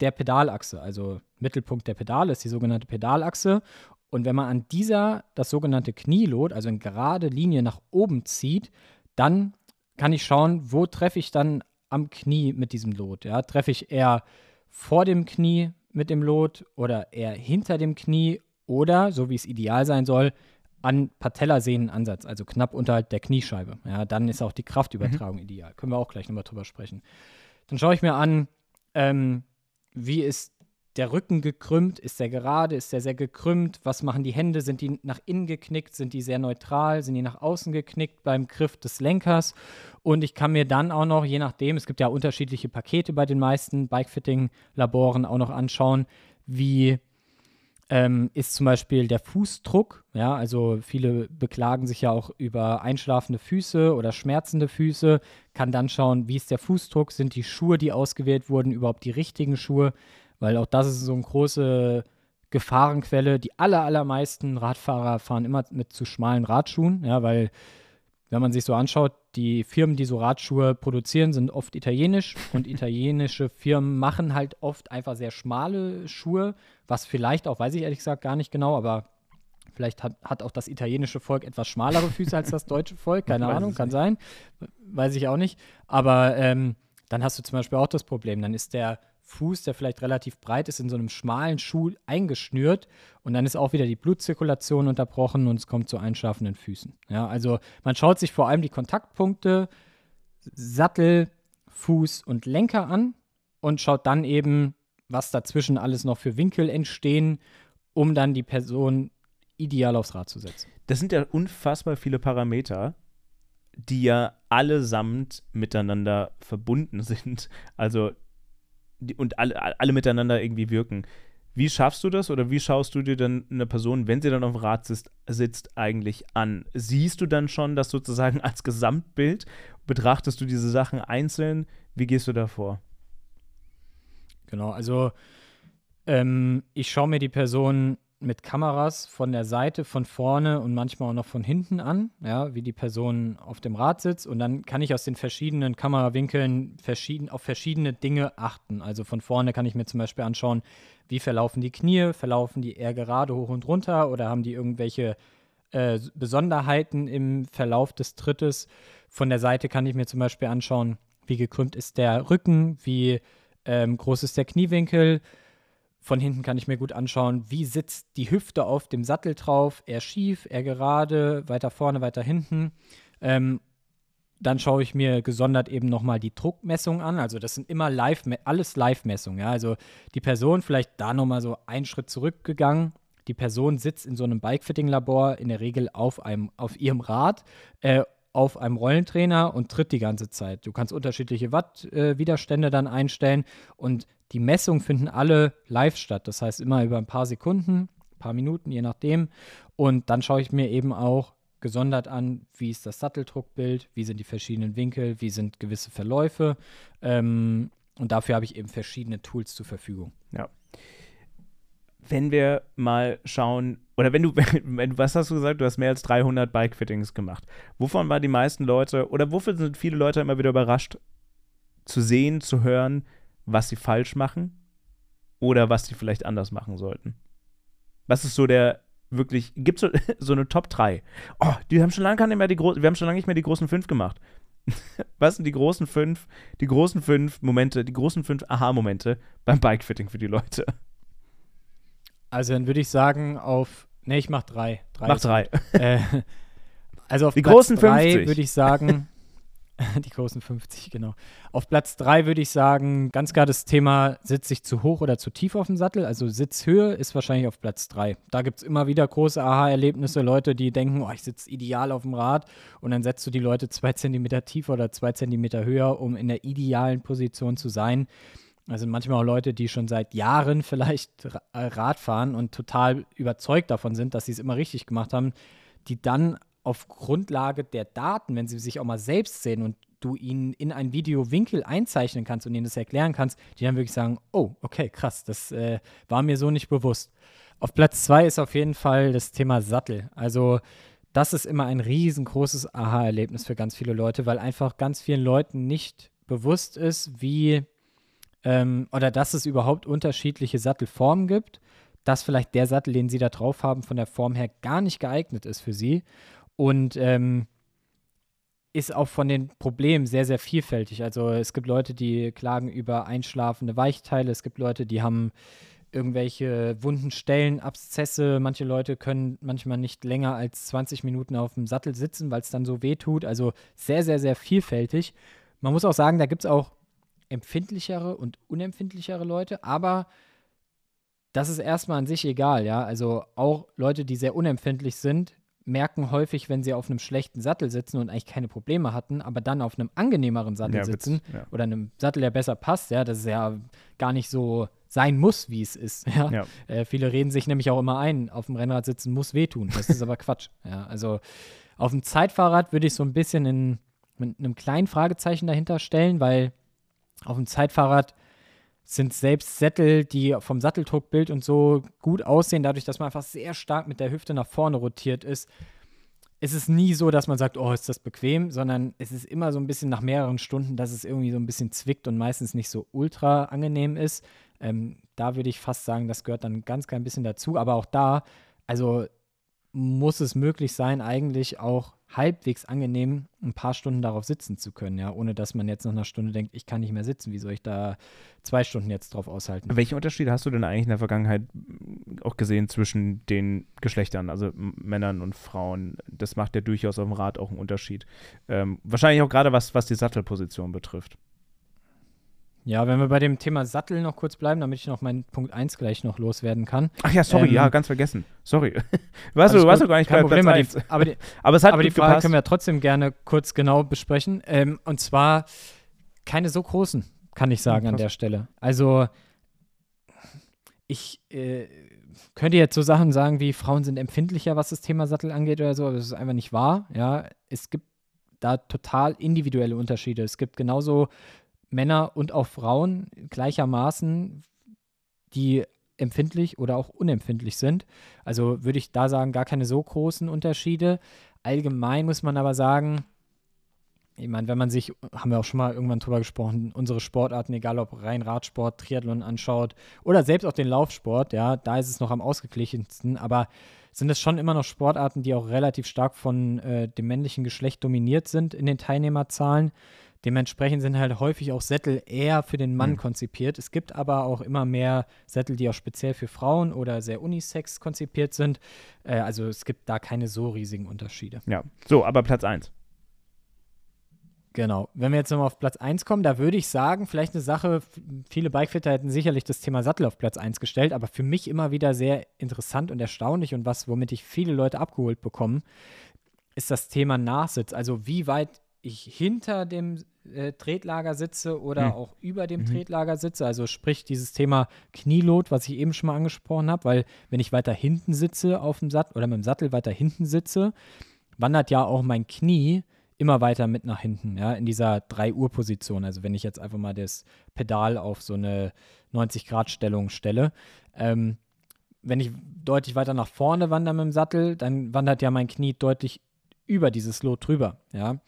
der Pedalachse, also Mittelpunkt der Pedale ist die sogenannte Pedalachse. Und wenn man an dieser das sogenannte Knielot, also in gerade Linie nach oben zieht, dann kann ich schauen, wo treffe ich dann am Knie mit diesem Lot. Ja? Treffe ich eher vor dem Knie mit dem Lot oder eher hinter dem Knie oder, so wie es ideal sein soll, an Patellasehnenansatz, also knapp unterhalb der Kniescheibe. Ja, dann ist auch die Kraftübertragung ideal. Können wir auch gleich nochmal drüber sprechen. Dann schaue ich mir an, ähm, wie ist der Rücken gekrümmt? Ist der gerade? Ist der sehr gekrümmt? Was machen die Hände? Sind die nach innen geknickt? Sind die sehr neutral? Sind die nach außen geknickt beim Griff des Lenkers? Und ich kann mir dann auch noch, je nachdem, es gibt ja unterschiedliche Pakete bei den meisten Bikefitting-Laboren, auch noch anschauen, wie ähm, ist zum Beispiel der Fußdruck. Ja, also viele beklagen sich ja auch über einschlafende Füße oder schmerzende Füße. Kann dann schauen, wie ist der Fußdruck? Sind die Schuhe, die ausgewählt wurden, überhaupt die richtigen Schuhe? Weil auch das ist so eine große Gefahrenquelle. Die aller, allermeisten Radfahrer fahren immer mit zu schmalen Radschuhen, ja, weil wenn man sich so anschaut, die Firmen, die so Radschuhe produzieren, sind oft italienisch. Und italienische Firmen machen halt oft einfach sehr schmale Schuhe, was vielleicht auch, weiß ich ehrlich gesagt gar nicht genau, aber vielleicht hat, hat auch das italienische Volk etwas schmalere Füße als das deutsche Volk, keine Ahnung, kann nicht. sein, weiß ich auch nicht, aber ähm, dann hast du zum Beispiel auch das Problem, dann ist der Fuß, der vielleicht relativ breit ist, in so einem schmalen Schuh eingeschnürt und dann ist auch wieder die Blutzirkulation unterbrochen und es kommt zu einschlafenden Füßen. Ja, also man schaut sich vor allem die Kontaktpunkte Sattel, Fuß und Lenker an und schaut dann eben, was dazwischen alles noch für Winkel entstehen, um dann die Person ideal aufs Rad zu setzen. Das sind ja unfassbar viele Parameter, die ja allesamt miteinander verbunden sind. Also und alle, alle miteinander irgendwie wirken. Wie schaffst du das oder wie schaust du dir dann eine Person, wenn sie dann auf dem Rad sitzt, sitzt eigentlich an? Siehst du dann schon das sozusagen als Gesamtbild? Betrachtest du diese Sachen einzeln? Wie gehst du da vor? Genau, also ähm, ich schaue mir die Person mit Kameras von der Seite, von vorne und manchmal auch noch von hinten an, ja, wie die Person auf dem Rad sitzt. Und dann kann ich aus den verschiedenen Kamerawinkeln verschieden, auf verschiedene Dinge achten. Also von vorne kann ich mir zum Beispiel anschauen, wie verlaufen die Knie, verlaufen die eher gerade hoch und runter oder haben die irgendwelche äh, Besonderheiten im Verlauf des Trittes. Von der Seite kann ich mir zum Beispiel anschauen, wie gekrümmt ist der Rücken, wie ähm, groß ist der Kniewinkel. Von hinten kann ich mir gut anschauen, wie sitzt die Hüfte auf dem Sattel drauf, eher schief, eher gerade, weiter vorne, weiter hinten. Ähm, dann schaue ich mir gesondert eben nochmal die Druckmessung an. Also das sind immer live, alles Live-Messungen. Ja? Also die Person vielleicht da nochmal so einen Schritt zurückgegangen. Die Person sitzt in so einem Bike-Fitting-Labor in der Regel auf, einem, auf ihrem Rad äh, auf einem Rollentrainer und tritt die ganze Zeit. Du kannst unterschiedliche Watt-Widerstände äh, dann einstellen und die Messungen finden alle live statt. Das heißt immer über ein paar Sekunden, ein paar Minuten, je nachdem. Und dann schaue ich mir eben auch gesondert an, wie ist das Satteldruckbild, wie sind die verschiedenen Winkel, wie sind gewisse Verläufe. Ähm, und dafür habe ich eben verschiedene Tools zur Verfügung. Ja wenn wir mal schauen, oder wenn du, wenn, was hast du gesagt, du hast mehr als 300 Bike-Fittings gemacht. Wovon waren die meisten Leute, oder wofür sind viele Leute immer wieder überrascht, zu sehen, zu hören, was sie falsch machen oder was sie vielleicht anders machen sollten? Was ist so der wirklich, gibt es so, so eine Top 3? Oh, die haben schon lange nicht mehr die wir haben schon lange nicht mehr die großen fünf gemacht. was sind die großen fünf, die großen fünf Momente, die großen fünf Aha-Momente beim Bike-Fitting für die Leute? Also dann würde ich sagen, auf. Ne, ich mach drei. drei mach drei. Äh, also auf die Platz großen drei 50. würde ich sagen. die großen 50, genau. Auf Platz drei würde ich sagen, ganz klar das Thema, sitze ich zu hoch oder zu tief auf dem Sattel? Also Sitzhöhe ist wahrscheinlich auf Platz drei. Da gibt es immer wieder große Aha-Erlebnisse, Leute, die denken, oh, ich sitze ideal auf dem Rad und dann setzt du die Leute zwei Zentimeter tiefer oder zwei Zentimeter höher, um in der idealen Position zu sein. Also manchmal auch Leute, die schon seit Jahren vielleicht äh, Rad fahren und total überzeugt davon sind, dass sie es immer richtig gemacht haben, die dann auf Grundlage der Daten, wenn sie sich auch mal selbst sehen und du ihnen in ein Video Winkel einzeichnen kannst und ihnen das erklären kannst, die dann wirklich sagen, oh, okay, krass, das äh, war mir so nicht bewusst. Auf Platz zwei ist auf jeden Fall das Thema Sattel. Also das ist immer ein riesengroßes Aha-Erlebnis für ganz viele Leute, weil einfach ganz vielen Leuten nicht bewusst ist, wie ähm, oder dass es überhaupt unterschiedliche Sattelformen gibt, dass vielleicht der Sattel, den sie da drauf haben, von der Form her gar nicht geeignet ist für sie und ähm, ist auch von den Problemen sehr, sehr vielfältig. Also es gibt Leute, die klagen über einschlafende Weichteile, es gibt Leute, die haben irgendwelche wunden Stellen, Abszesse. Manche Leute können manchmal nicht länger als 20 Minuten auf dem Sattel sitzen, weil es dann so weh tut. Also sehr, sehr, sehr vielfältig. Man muss auch sagen, da gibt es auch empfindlichere und unempfindlichere Leute, aber das ist erstmal an sich egal, ja. Also auch Leute, die sehr unempfindlich sind, merken häufig, wenn sie auf einem schlechten Sattel sitzen und eigentlich keine Probleme hatten, aber dann auf einem angenehmeren Sattel ja, sitzen ja. oder einem Sattel, der besser passt, ja, das ist ja gar nicht so sein muss, wie es ist. Ja? ja. Äh, viele reden sich nämlich auch immer ein, auf dem Rennrad sitzen muss wehtun. Das ist aber Quatsch. Ja, also auf dem Zeitfahrrad würde ich so ein bisschen in, mit einem kleinen Fragezeichen dahinter stellen, weil auf dem Zeitfahrrad sind selbst Sättel, die vom Satteldruckbild und so gut aussehen, dadurch, dass man einfach sehr stark mit der Hüfte nach vorne rotiert ist. Es ist nie so, dass man sagt, oh, ist das bequem, sondern es ist immer so ein bisschen nach mehreren Stunden, dass es irgendwie so ein bisschen zwickt und meistens nicht so ultra angenehm ist. Ähm, da würde ich fast sagen, das gehört dann ganz klein bisschen dazu. Aber auch da, also muss es möglich sein, eigentlich auch halbwegs angenehm, ein paar Stunden darauf sitzen zu können, ja, ohne dass man jetzt nach einer Stunde denkt, ich kann nicht mehr sitzen, wie soll ich da zwei Stunden jetzt drauf aushalten? Welche Unterschiede hast du denn eigentlich in der Vergangenheit auch gesehen zwischen den Geschlechtern, also Männern und Frauen? Das macht ja durchaus auf dem Rad auch einen Unterschied. Ähm, wahrscheinlich auch gerade was, was die Sattelposition betrifft. Ja, wenn wir bei dem Thema Sattel noch kurz bleiben, damit ich noch meinen Punkt 1 gleich noch loswerden kann. Ach ja, sorry, ähm, ja, ganz vergessen. Sorry. weißt du, weißt du gar nicht kein Problem, Platz die, aber, die, aber, es hat aber die Frage gepasst. können wir trotzdem gerne kurz genau besprechen. Ähm, und zwar keine so großen, kann ich sagen, ja, an der Stelle. Also, ich äh, könnte jetzt so Sachen sagen wie, Frauen sind empfindlicher, was das Thema Sattel angeht oder so, aber das ist einfach nicht wahr. Ja, es gibt da total individuelle Unterschiede. Es gibt genauso Männer und auch Frauen gleichermaßen, die empfindlich oder auch unempfindlich sind. Also würde ich da sagen, gar keine so großen Unterschiede. Allgemein muss man aber sagen, ich meine, wenn man sich, haben wir auch schon mal irgendwann drüber gesprochen, unsere Sportarten, egal ob rein Radsport, Triathlon anschaut oder selbst auch den Laufsport, ja, da ist es noch am ausgeglichensten, aber sind es schon immer noch Sportarten, die auch relativ stark von äh, dem männlichen Geschlecht dominiert sind in den Teilnehmerzahlen. Dementsprechend sind halt häufig auch Sättel eher für den Mann mhm. konzipiert. Es gibt aber auch immer mehr Sättel, die auch speziell für Frauen oder sehr unisex konzipiert sind. Äh, also es gibt da keine so riesigen Unterschiede. Ja, so, aber Platz 1. Genau. Wenn wir jetzt nochmal auf Platz 1 kommen, da würde ich sagen, vielleicht eine Sache, viele Bikefitter hätten sicherlich das Thema Sattel auf Platz 1 gestellt, aber für mich immer wieder sehr interessant und erstaunlich und was, womit ich viele Leute abgeholt bekomme, ist das Thema Nachsitz. Also wie weit ich hinter dem äh, Tretlager sitze oder mhm. auch über dem mhm. Tretlager sitze. Also sprich dieses Thema Knielot, was ich eben schon mal angesprochen habe, weil wenn ich weiter hinten sitze auf dem Sattel oder mit dem Sattel weiter hinten sitze, wandert ja auch mein Knie immer weiter mit nach hinten, ja, in dieser 3-Uhr-Position. Also wenn ich jetzt einfach mal das Pedal auf so eine 90-Grad-Stellung stelle. Ähm, wenn ich deutlich weiter nach vorne wandere mit dem Sattel, dann wandert ja mein Knie deutlich über dieses Lot drüber, ja.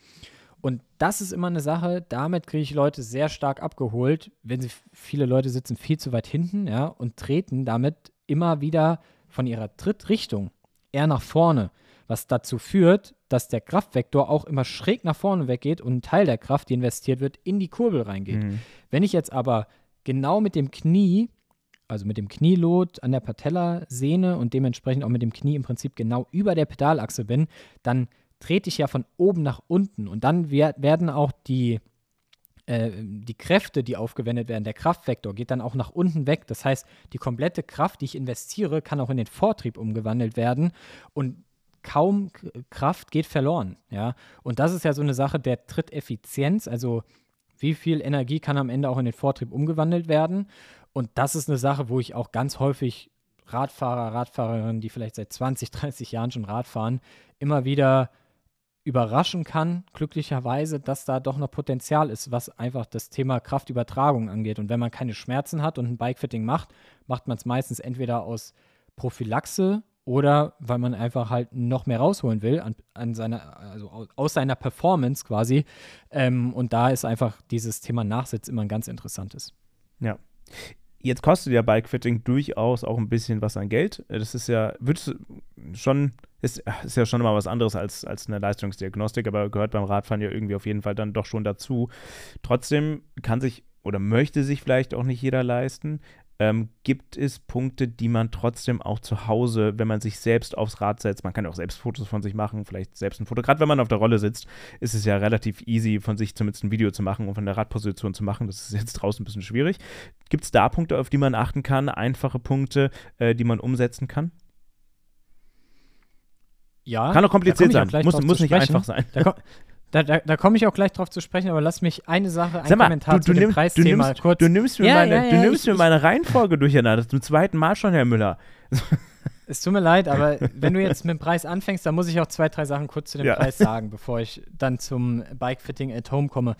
Und das ist immer eine Sache, damit kriege ich Leute sehr stark abgeholt, wenn sie, viele Leute sitzen viel zu weit hinten, ja, und treten damit immer wieder von ihrer Trittrichtung eher nach vorne was dazu führt, dass der Kraftvektor auch immer schräg nach vorne weggeht und ein Teil der Kraft, die investiert wird, in die Kurbel reingeht. Mhm. Wenn ich jetzt aber genau mit dem Knie, also mit dem Knielot an der Patellasehne und dementsprechend auch mit dem Knie im Prinzip genau über der Pedalachse bin, dann trete ich ja von oben nach unten und dann werden auch die äh, die Kräfte, die aufgewendet werden, der Kraftvektor geht dann auch nach unten weg. Das heißt, die komplette Kraft, die ich investiere, kann auch in den Vortrieb umgewandelt werden. Und kaum Kraft geht verloren. Ja? Und das ist ja so eine Sache der Tritteffizienz, also wie viel Energie kann am Ende auch in den Vortrieb umgewandelt werden. Und das ist eine Sache, wo ich auch ganz häufig Radfahrer, Radfahrerinnen, die vielleicht seit 20, 30 Jahren schon Rad fahren, immer wieder überraschen kann, glücklicherweise, dass da doch noch Potenzial ist, was einfach das Thema Kraftübertragung angeht. Und wenn man keine Schmerzen hat und ein Bikefitting macht, macht man es meistens entweder aus Prophylaxe oder weil man einfach halt noch mehr rausholen will an, an seiner, also aus seiner Performance quasi. Ähm, und da ist einfach dieses Thema Nachsitz immer ein ganz interessantes. Ja. Jetzt kostet ja Bikefitting durchaus auch ein bisschen was an Geld. Das ist ja, würdest schon, ist, ist ja schon mal was anderes als, als eine Leistungsdiagnostik, aber gehört beim Radfahren ja irgendwie auf jeden Fall dann doch schon dazu. Trotzdem kann sich oder möchte sich vielleicht auch nicht jeder leisten ähm, gibt es Punkte, die man trotzdem auch zu Hause, wenn man sich selbst aufs Rad setzt, man kann auch selbst Fotos von sich machen, vielleicht selbst ein Foto. Gerade wenn man auf der Rolle sitzt, ist es ja relativ easy, von sich zumindest ein Video zu machen und von der Radposition zu machen. Das ist jetzt draußen ein bisschen schwierig. Gibt es da Punkte, auf die man achten kann, einfache Punkte, äh, die man umsetzen kann? Ja. Kann auch kompliziert sein. Muss, muss nicht einfach sein. Da, da, da, da komme ich auch gleich drauf zu sprechen, aber lass mich eine Sache, ein mal, Kommentar du, du zu nimm, dem Preisthema du nimmst, kurz. Du nimmst mir, ja, meine, ja, ja, du nimmst ich, mir meine Reihenfolge durcheinander. Zum zweiten Mal schon, Herr Müller. Es tut mir leid, aber wenn du jetzt mit dem Preis anfängst, dann muss ich auch zwei, drei Sachen kurz zu dem Preis sagen, bevor ich dann zum Bikefitting at Home komme.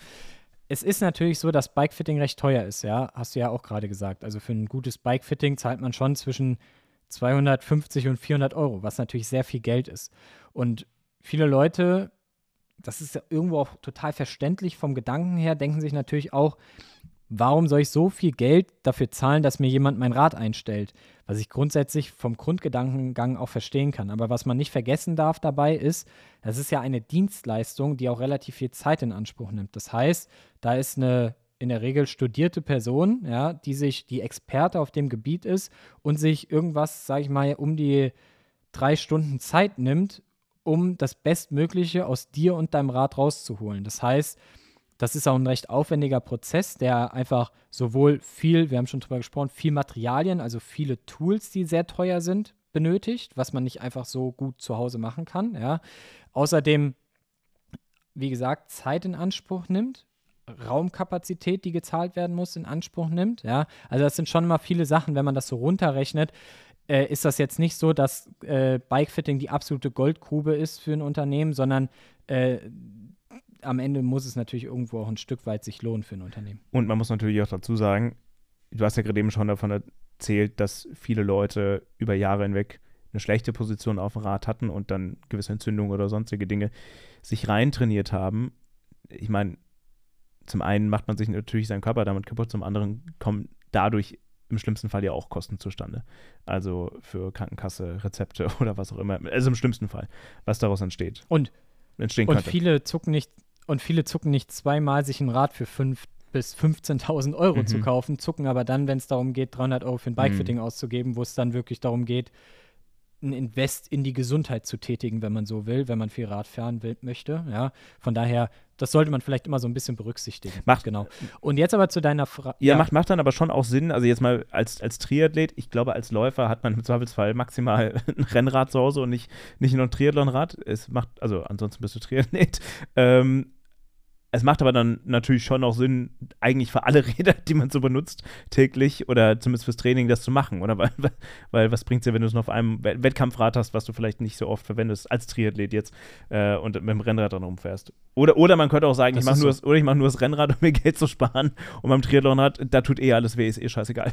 Es ist natürlich so, dass Bikefitting recht teuer ist, ja, hast du ja auch gerade gesagt. Also für ein gutes Bikefitting zahlt man schon zwischen 250 und 400 Euro, was natürlich sehr viel Geld ist. Und viele Leute das ist ja irgendwo auch total verständlich vom Gedanken her, denken sich natürlich auch, warum soll ich so viel Geld dafür zahlen, dass mir jemand mein Rad einstellt? Was ich grundsätzlich vom Grundgedankengang auch verstehen kann. Aber was man nicht vergessen darf dabei ist, das ist ja eine Dienstleistung, die auch relativ viel Zeit in Anspruch nimmt. Das heißt, da ist eine in der Regel studierte Person, ja, die sich die Experte auf dem Gebiet ist und sich irgendwas, sage ich mal, um die drei Stunden Zeit nimmt, um das Bestmögliche aus dir und deinem Rad rauszuholen. Das heißt, das ist auch ein recht aufwendiger Prozess, der einfach sowohl viel, wir haben schon drüber gesprochen, viel Materialien, also viele Tools, die sehr teuer sind, benötigt, was man nicht einfach so gut zu Hause machen kann. Ja. Außerdem, wie gesagt, Zeit in Anspruch nimmt, Raumkapazität, die gezahlt werden muss, in Anspruch nimmt. Ja. Also das sind schon mal viele Sachen, wenn man das so runterrechnet, äh, ist das jetzt nicht so, dass äh, Bikefitting die absolute Goldgrube ist für ein Unternehmen, sondern äh, am Ende muss es natürlich irgendwo auch ein Stück weit sich lohnen für ein Unternehmen. Und man muss natürlich auch dazu sagen, du hast ja gerade eben schon davon erzählt, dass viele Leute über Jahre hinweg eine schlechte Position auf dem Rad hatten und dann gewisse Entzündungen oder sonstige Dinge sich reintrainiert haben. Ich meine, zum einen macht man sich natürlich seinen Körper damit kaputt, zum anderen kommen dadurch im schlimmsten Fall ja auch Kosten zustande. Also für Krankenkasse, Rezepte oder was auch immer. Also im schlimmsten Fall, was daraus entsteht. Und, entstehen und könnte. viele zucken nicht und viele zucken nicht zweimal, sich ein Rad für 5 bis 15.000 Euro Mhm. zu kaufen, zucken aber dann, wenn es darum geht, 300 Euro für ein Bikefitting auszugeben, wo es dann wirklich darum geht, ein Invest in die Gesundheit zu tätigen, wenn man so will, wenn man viel Rad fahren will, möchte. Ja, von daher, das sollte man vielleicht immer so ein bisschen berücksichtigen. Macht- genau. Und jetzt aber zu deiner Frage. Ja, Macht, macht dann aber schon auch Sinn, also jetzt mal als, als Triathlet, ich glaube, als Läufer hat man im Zweifelsfall maximal ein Rennrad zu Hause und nicht, nicht nur ein Triathlonrad. Es macht, also ansonsten bist du Triathlet. Ähm, es macht aber dann natürlich schon auch Sinn, eigentlich für alle Räder, die man so benutzt, täglich oder zumindest fürs Training das zu machen, oder? Weil, weil was bringt es dir, wenn du es nur auf einem Wett- Wettkampfrad hast, was du vielleicht nicht so oft verwendest als Triathlet jetzt äh, und mit dem Rennrad dann rumfährst? Oder, oder man könnte auch sagen, Das ich mache nur, so. das- oder ich mache nur das Rennrad, um mir Geld zu sparen und beim Triathlonrad, da tut eh alles weh, ist eh scheißegal.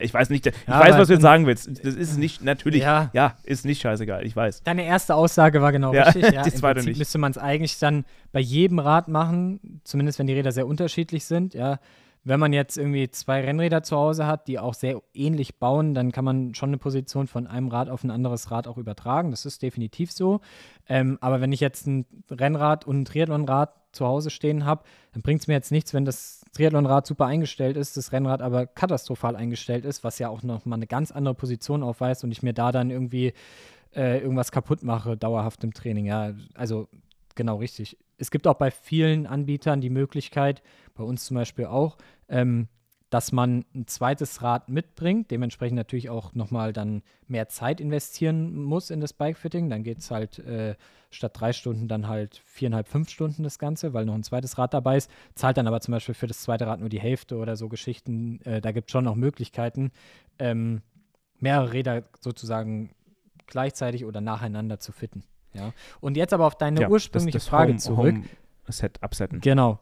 Ich weiß nicht, ich Ja, weiß, was du jetzt sagen willst. Das ist nicht, natürlich, Ja. ja, ist nicht scheißegal, ich weiß. Deine erste Aussage war genau Ja, richtig. Ja, die zweite nicht. müsste man es eigentlich dann bei jedem Rad machen, zumindest wenn die Räder sehr unterschiedlich sind. Ja, wenn man jetzt irgendwie zwei Rennräder zu Hause hat, die auch sehr ähnlich bauen, dann kann man schon eine Position von einem Rad auf ein anderes Rad auch übertragen. Das ist definitiv so. Ähm, aber wenn ich jetzt ein Rennrad und ein Triathlonrad zu Hause stehen habe, dann bringt es mir jetzt nichts, wenn das Triathlonrad super eingestellt ist, das Rennrad aber katastrophal eingestellt ist, was ja auch nochmal eine ganz andere Position aufweist und ich mir da dann irgendwie äh, irgendwas kaputt mache, dauerhaft im Training. Ja, also genau richtig. Es gibt auch bei vielen Anbietern die Möglichkeit, bei uns zum Beispiel auch, ähm, dass man ein zweites Rad mitbringt, dementsprechend natürlich auch nochmal dann mehr Zeit investieren muss in das Bikefitting. Dann geht es halt äh, statt drei Stunden dann halt viereinhalb, fünf Stunden das Ganze, weil noch ein zweites Rad dabei ist. Zahlt dann aber zum Beispiel für das zweite Rad nur die Hälfte oder so Geschichten. Äh, da gibt es schon noch Möglichkeiten, ähm, mehrere Räder sozusagen gleichzeitig oder nacheinander zu fitten. Ja. Und jetzt aber auf deine Ja, ursprüngliche das, das Frage Home, zurück. Home Set upsetten. Genau.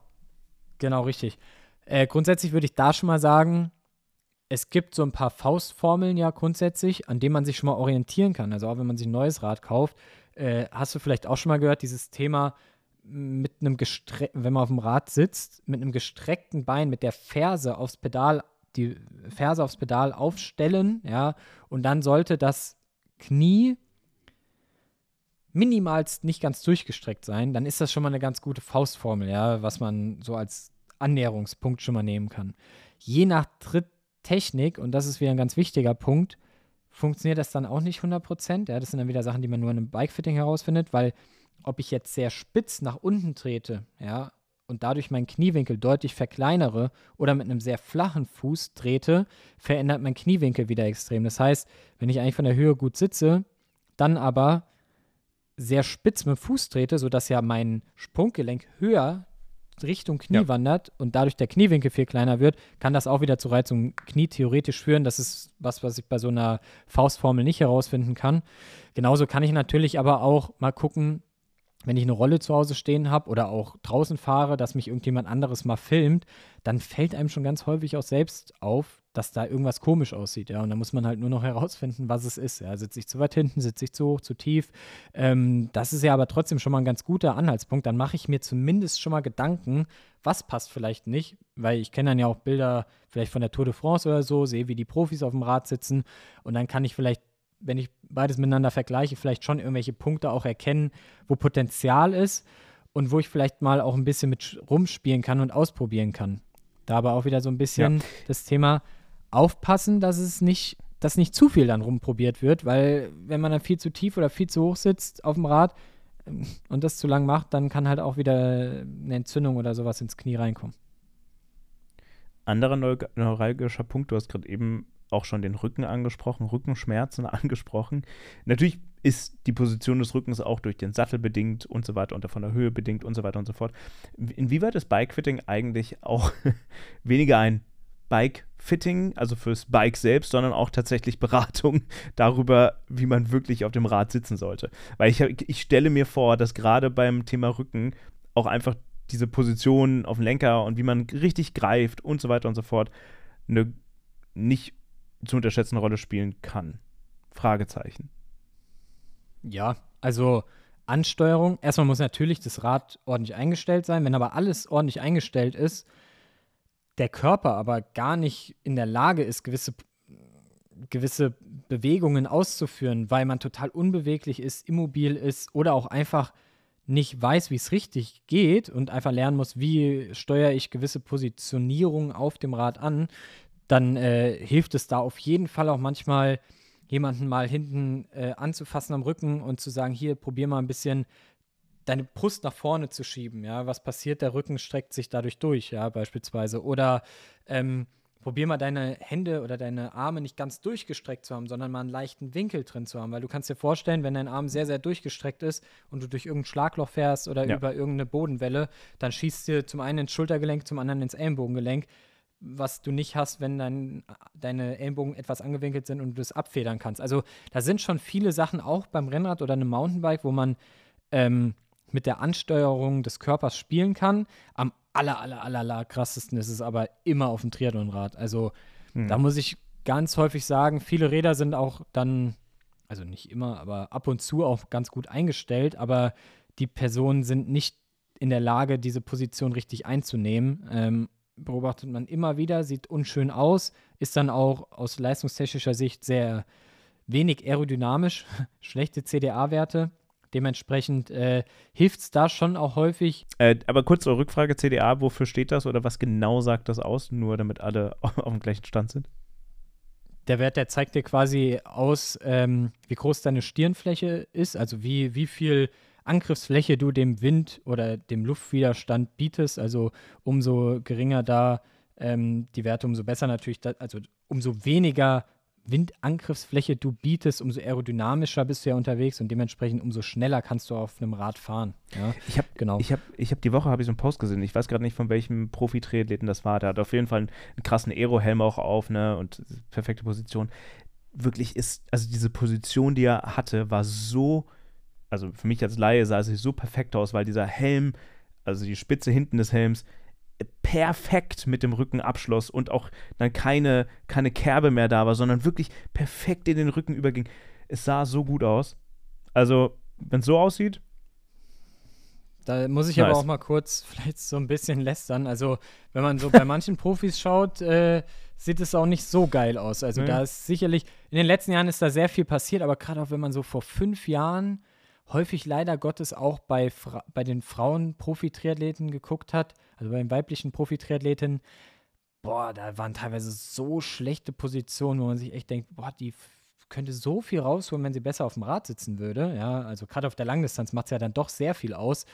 Genau, richtig. Äh, grundsätzlich würde ich da schon mal sagen, es gibt so ein paar Faustformeln ja grundsätzlich, an denen man sich schon mal orientieren kann. Also auch wenn man sich ein neues Rad kauft, äh, hast du vielleicht auch schon mal gehört, dieses Thema mit einem gestreckten, wenn man auf dem Rad sitzt, mit einem gestreckten Bein, mit der Ferse aufs Pedal, die Ferse aufs Pedal aufstellen, ja, und dann sollte das Knie minimalst nicht ganz durchgestreckt sein, dann ist das schon mal eine ganz gute Faustformel, ja, was man so als Annäherungspunkt schon mal nehmen kann. Je nach Tritttechnik, und das ist wieder ein ganz wichtiger Punkt, funktioniert das dann auch nicht 100%. Ja, das sind dann wieder Sachen, die man nur in einem Bikefitting herausfindet, weil ob ich jetzt sehr spitz nach unten trete, ja, und dadurch meinen Kniewinkel deutlich verkleinere oder mit einem sehr flachen Fuß trete, verändert mein Kniewinkel wieder extrem. Das heißt, wenn ich eigentlich von der Höhe gut sitze, dann aber sehr spitz mit dem Fuß trete, sodass ja mein Sprunggelenk höher Richtung Knie Ja. wandert und dadurch der Kniewinkel viel kleiner wird, kann das auch wieder zu Reizung im Knie theoretisch führen. Das ist was, was ich bei so einer Faustformel nicht herausfinden kann. Genauso kann ich natürlich aber auch mal gucken, wenn ich eine Rolle zu Hause stehen habe oder auch draußen fahre, dass mich irgendjemand anderes mal filmt, dann fällt einem schon ganz häufig auch selbst auf, dass da irgendwas komisch aussieht, ja. Und da muss man halt nur noch herausfinden, was es ist. Ja, sitze ich zu weit hinten, sitze ich zu hoch, zu tief. Ähm, das ist ja aber trotzdem schon mal ein ganz guter Anhaltspunkt. Dann mache ich mir zumindest schon mal Gedanken, was passt vielleicht nicht, weil ich kenne dann ja auch Bilder vielleicht von der Tour de France oder so, sehe, wie die Profis auf dem Rad sitzen und dann kann ich vielleicht wenn ich beides miteinander vergleiche, vielleicht schon irgendwelche Punkte auch erkennen, wo Potenzial ist und wo ich vielleicht mal auch ein bisschen mit rumspielen kann und ausprobieren kann. Da aber auch wieder so ein bisschen das Thema aufpassen, dass es nicht, dass nicht zu viel dann rumprobiert wird, weil wenn man dann viel zu tief oder viel zu hoch sitzt auf dem Rad ähm, und das zu lang macht, dann kann halt auch wieder eine Entzündung oder sowas ins Knie reinkommen. Anderer neu- neuralgischer Punkt, du hast gerade eben auch schon den Rücken angesprochen, Rückenschmerzen angesprochen. Natürlich ist die Position des Rückens auch durch den Sattel bedingt und so weiter und von der Höhe bedingt und so weiter und so fort. Inwieweit ist Bikefitting eigentlich auch weniger ein Bike-Fitting, also fürs Bike selbst, sondern auch tatsächlich Beratung darüber, wie man wirklich auf dem Rad sitzen sollte. Weil ich, ich stelle mir vor, dass gerade beim Thema Rücken auch einfach diese Position auf dem Lenker und wie man richtig greift und so weiter und so fort eine nicht zu unterschätzende Rolle spielen kann. Fragezeichen. Ja, also Ansteuerung. Erstmal muss natürlich das Rad ordentlich eingestellt sein. Wenn aber alles ordentlich eingestellt ist, der Körper aber gar nicht in der Lage ist, gewisse, gewisse Bewegungen auszuführen, weil man total unbeweglich ist, immobil ist oder auch einfach nicht weiß, wie es richtig geht und einfach lernen muss, wie steuere ich gewisse Positionierungen auf dem Rad an, dann äh, hilft es da auf jeden Fall auch manchmal, jemanden mal hinten äh, anzufassen am Rücken und zu sagen, hier, probier mal ein bisschen deine Brust nach vorne zu schieben, ja, was passiert, der Rücken streckt sich dadurch durch, ja, beispielsweise. Oder ähm, probier mal deine Hände oder deine Arme nicht ganz durchgestreckt zu haben, sondern mal einen leichten Winkel drin zu haben, weil du kannst dir vorstellen, wenn dein Arm sehr, sehr durchgestreckt ist und du durch irgendein Schlagloch fährst oder ja. über irgendeine Bodenwelle, dann schießt dir zum einen ins Schultergelenk, zum anderen ins Ellenbogengelenk was du nicht hast, wenn dein, deine Ellenbogen etwas angewinkelt sind und du das abfedern kannst. Also da sind schon viele Sachen auch beim Rennrad oder einem Mountainbike, wo man ähm, mit der Ansteuerung des Körpers spielen kann. Am aller, aller, aller, aller krassesten ist es aber immer auf dem Triathlonrad. Also hm. da muss ich ganz häufig sagen, viele Räder sind auch dann, also nicht immer, aber ab und zu auch ganz gut eingestellt, aber die Personen sind nicht in der Lage, diese Position richtig einzunehmen. Ähm, beobachtet man immer wieder, sieht unschön aus, ist dann auch aus leistungstechnischer Sicht sehr wenig aerodynamisch, schlechte CDA-Werte. Dementsprechend äh, hilft es da schon auch häufig. Äh, aber kurz zur Rückfrage: CDA, wofür steht das oder was genau sagt das aus? Nur damit alle auf dem gleichen Stand sind. Der Wert, der zeigt dir quasi aus, ähm, wie groß deine Stirnfläche ist, also wie, wie viel Angriffsfläche du dem Wind oder dem Luftwiderstand bietest. Also umso geringer da ähm, die Werte, umso besser natürlich, da, also umso weniger Windangriffsfläche du bietest, umso aerodynamischer bist du ja unterwegs und dementsprechend umso schneller kannst du auf einem Rad fahren. Ja, ich habe genau. ich hab, ich hab die Woche habe ich so einen Post gesehen. Ich weiß gerade nicht, von welchem Profi-Triathleten das war. Der hat auf jeden Fall einen, einen krassen Aero-Helm auch auf, ne, und perfekte Position. Wirklich ist, also diese Position, die er hatte, war so also für mich als Laie sah es so perfekt aus, weil dieser Helm, also die Spitze hinten des Helms, perfekt mit dem Rücken abschloss und auch dann keine, keine Kerbe mehr da war, sondern wirklich perfekt in den Rücken überging. Es sah so gut aus. Also, wenn es so aussieht. Da muss ich nice. aber auch mal kurz vielleicht so ein bisschen lästern. Also, wenn man so bei manchen Profis schaut, äh, sieht es auch nicht so geil aus. Also, mhm. da ist sicherlich, in den letzten Jahren ist da sehr viel passiert, aber gerade auch wenn man so vor fünf Jahren häufig leider Gottes auch bei, Fra bei den Frauen-Profi-Triathleten geguckt hat, also bei den weiblichen Profi-Triathleten, boah, da waren teilweise so schlechte Positionen, wo man sich echt denkt, boah, die könnte so viel rausholen, wenn sie besser auf dem Rad sitzen würde. Ja, also gerade auf der Langdistanz macht es ja dann doch sehr viel aus.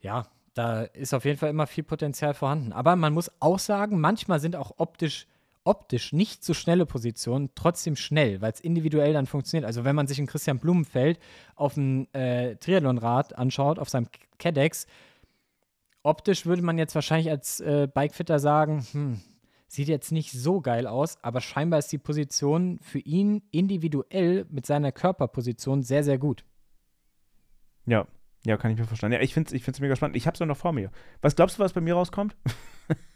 Ja, da ist auf jeden Fall immer viel Potenzial vorhanden. Aber man muss auch sagen, manchmal sind auch optisch optisch nicht so schnelle Positionen trotzdem schnell, weil es individuell dann funktioniert. Also wenn man sich einen Christian Blumenfeld auf dem äh, Triathlonrad anschaut, auf seinem Cadex, optisch würde man jetzt wahrscheinlich als äh, Bikefitter sagen, hm, sieht jetzt nicht so geil aus, aber scheinbar ist die Position für ihn individuell mit seiner Körperposition sehr, sehr gut. Ja, ja, kann ich mir verstehen. Ja, ich finde es ich mega spannend. Ich habe es ja noch vor mir. Was glaubst du, was bei mir rauskommt?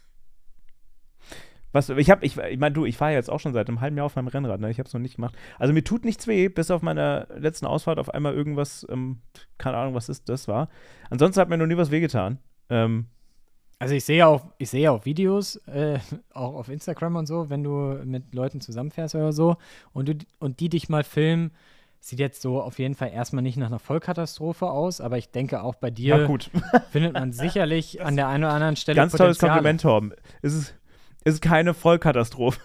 Was, ich habe, ich, ich meine, du, ich fahre jetzt auch schon seit einem halben Jahr auf meinem Rennrad, ne? Ich habe es noch nicht gemacht. Also mir tut nichts weh, bis auf meiner letzten Ausfahrt auf einmal irgendwas, ähm, keine Ahnung, was ist, das war. Ansonsten hat mir noch nie was wehgetan. Ähm, also ich sehe auch, ich sehe auch Videos, äh, auch auf Instagram und so, wenn du mit Leuten zusammenfährst oder so und, du, und die dich mal filmen, sieht jetzt so auf jeden Fall erstmal nicht nach einer Vollkatastrophe aus, aber ich denke auch bei dir findet man sicherlich an der einen oder anderen Stelle Ganz tolles Kompliment, Torben. Es ist keine Vollkatastrophe.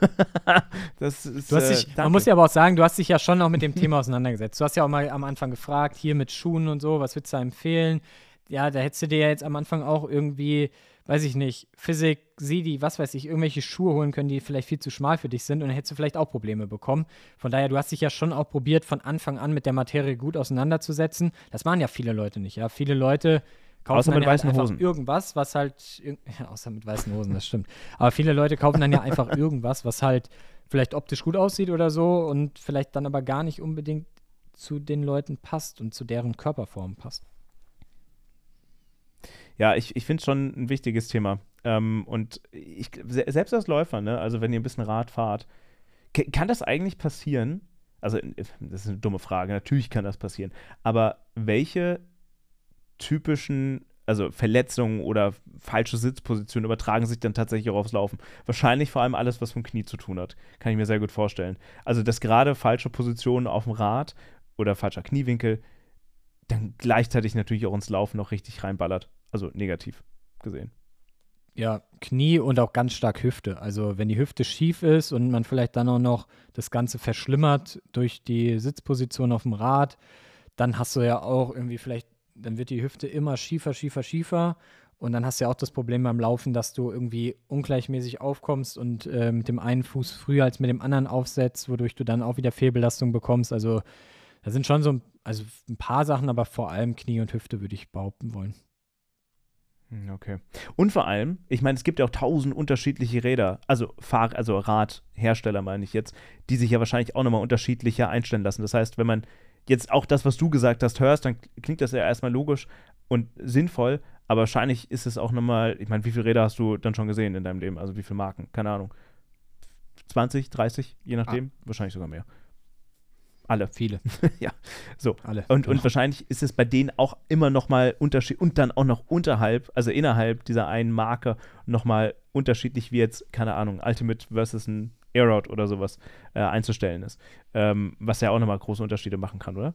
das ist, hast dich, äh, man muss ja aber auch sagen, du hast dich ja schon auch mit dem Thema auseinandergesetzt. Du hast ja auch mal am Anfang gefragt, hier mit Schuhen und so, was würdest du da empfehlen? Ja, da hättest du dir ja jetzt am Anfang auch irgendwie, weiß ich nicht, Physik, Sidi, was weiß ich, irgendwelche Schuhe holen können, die vielleicht viel zu schmal für dich sind und dann hättest du vielleicht auch Probleme bekommen. Von daher, du hast dich ja schon auch probiert, von Anfang an mit der Materie gut auseinanderzusetzen. Das waren ja viele Leute nicht, ja. Viele Leute kaufen außer mit weißen Hosen. irgendwas, was halt, ja, außer mit weißen Hosen, das stimmt. Aber viele Leute kaufen dann ja einfach irgendwas, was halt vielleicht optisch gut aussieht oder so und vielleicht dann aber gar nicht unbedingt zu den Leuten passt und zu deren Körperform passt. Ja, ich, ich finde es schon ein wichtiges Thema. Ähm, und ich, selbst als Läufer, ne, also wenn ihr ein bisschen Rad fahrt, kann das eigentlich passieren? Also, das ist eine dumme Frage, natürlich kann das passieren. Aber welche typischen also Verletzungen oder falsche Sitzpositionen übertragen sich dann tatsächlich auch aufs Laufen. Wahrscheinlich vor allem alles, was mit dem Knie zu tun hat. Kann ich mir sehr gut vorstellen. Also, dass gerade falsche Positionen auf dem Rad oder falscher Kniewinkel dann gleichzeitig natürlich auch ins Laufen noch richtig reinballert. Also negativ gesehen. Ja, Knie und auch ganz stark Hüfte. Also wenn die Hüfte schief ist und man vielleicht dann auch noch das Ganze verschlimmert durch die Sitzposition auf dem Rad, dann hast du ja auch irgendwie vielleicht, dann wird die Hüfte immer schiefer, schiefer, schiefer. Und dann hast du ja auch das Problem beim Laufen, dass du irgendwie ungleichmäßig aufkommst und äh, mit dem einen Fuß früher als mit dem anderen aufsetzt, wodurch du dann auch wieder Fehlbelastung bekommst. Also da sind schon so ein, also ein paar Sachen, aber vor allem Knie und Hüfte würde ich behaupten wollen. Hm, okay. Und vor allem, ich meine, es gibt ja auch tausend unterschiedliche Räder, also Fahr also Radhersteller meine ich jetzt, die sich ja wahrscheinlich auch nochmal unterschiedlicher einstellen lassen. Das heißt, wenn man jetzt auch das, was du gesagt hast, hörst, dann klingt das ja erstmal logisch und sinnvoll, aber wahrscheinlich ist es auch nochmal, ich meine, wie viele Räder hast du dann schon gesehen in deinem Leben? Also wie viele Marken? Keine Ahnung. 20, 30, je nachdem, ah. wahrscheinlich sogar mehr. Alle. Viele. ja, so. Alle. Und, und wahrscheinlich ist es bei denen auch immer noch mal Unterschied und dann auch noch unterhalb, also innerhalb dieser einen Marke noch mal unterschiedlich wie jetzt, keine Ahnung, Ultimate versus ein Aeroad oder sowas äh, einzustellen ist. Ähm, was ja auch noch mal große Unterschiede machen kann, oder?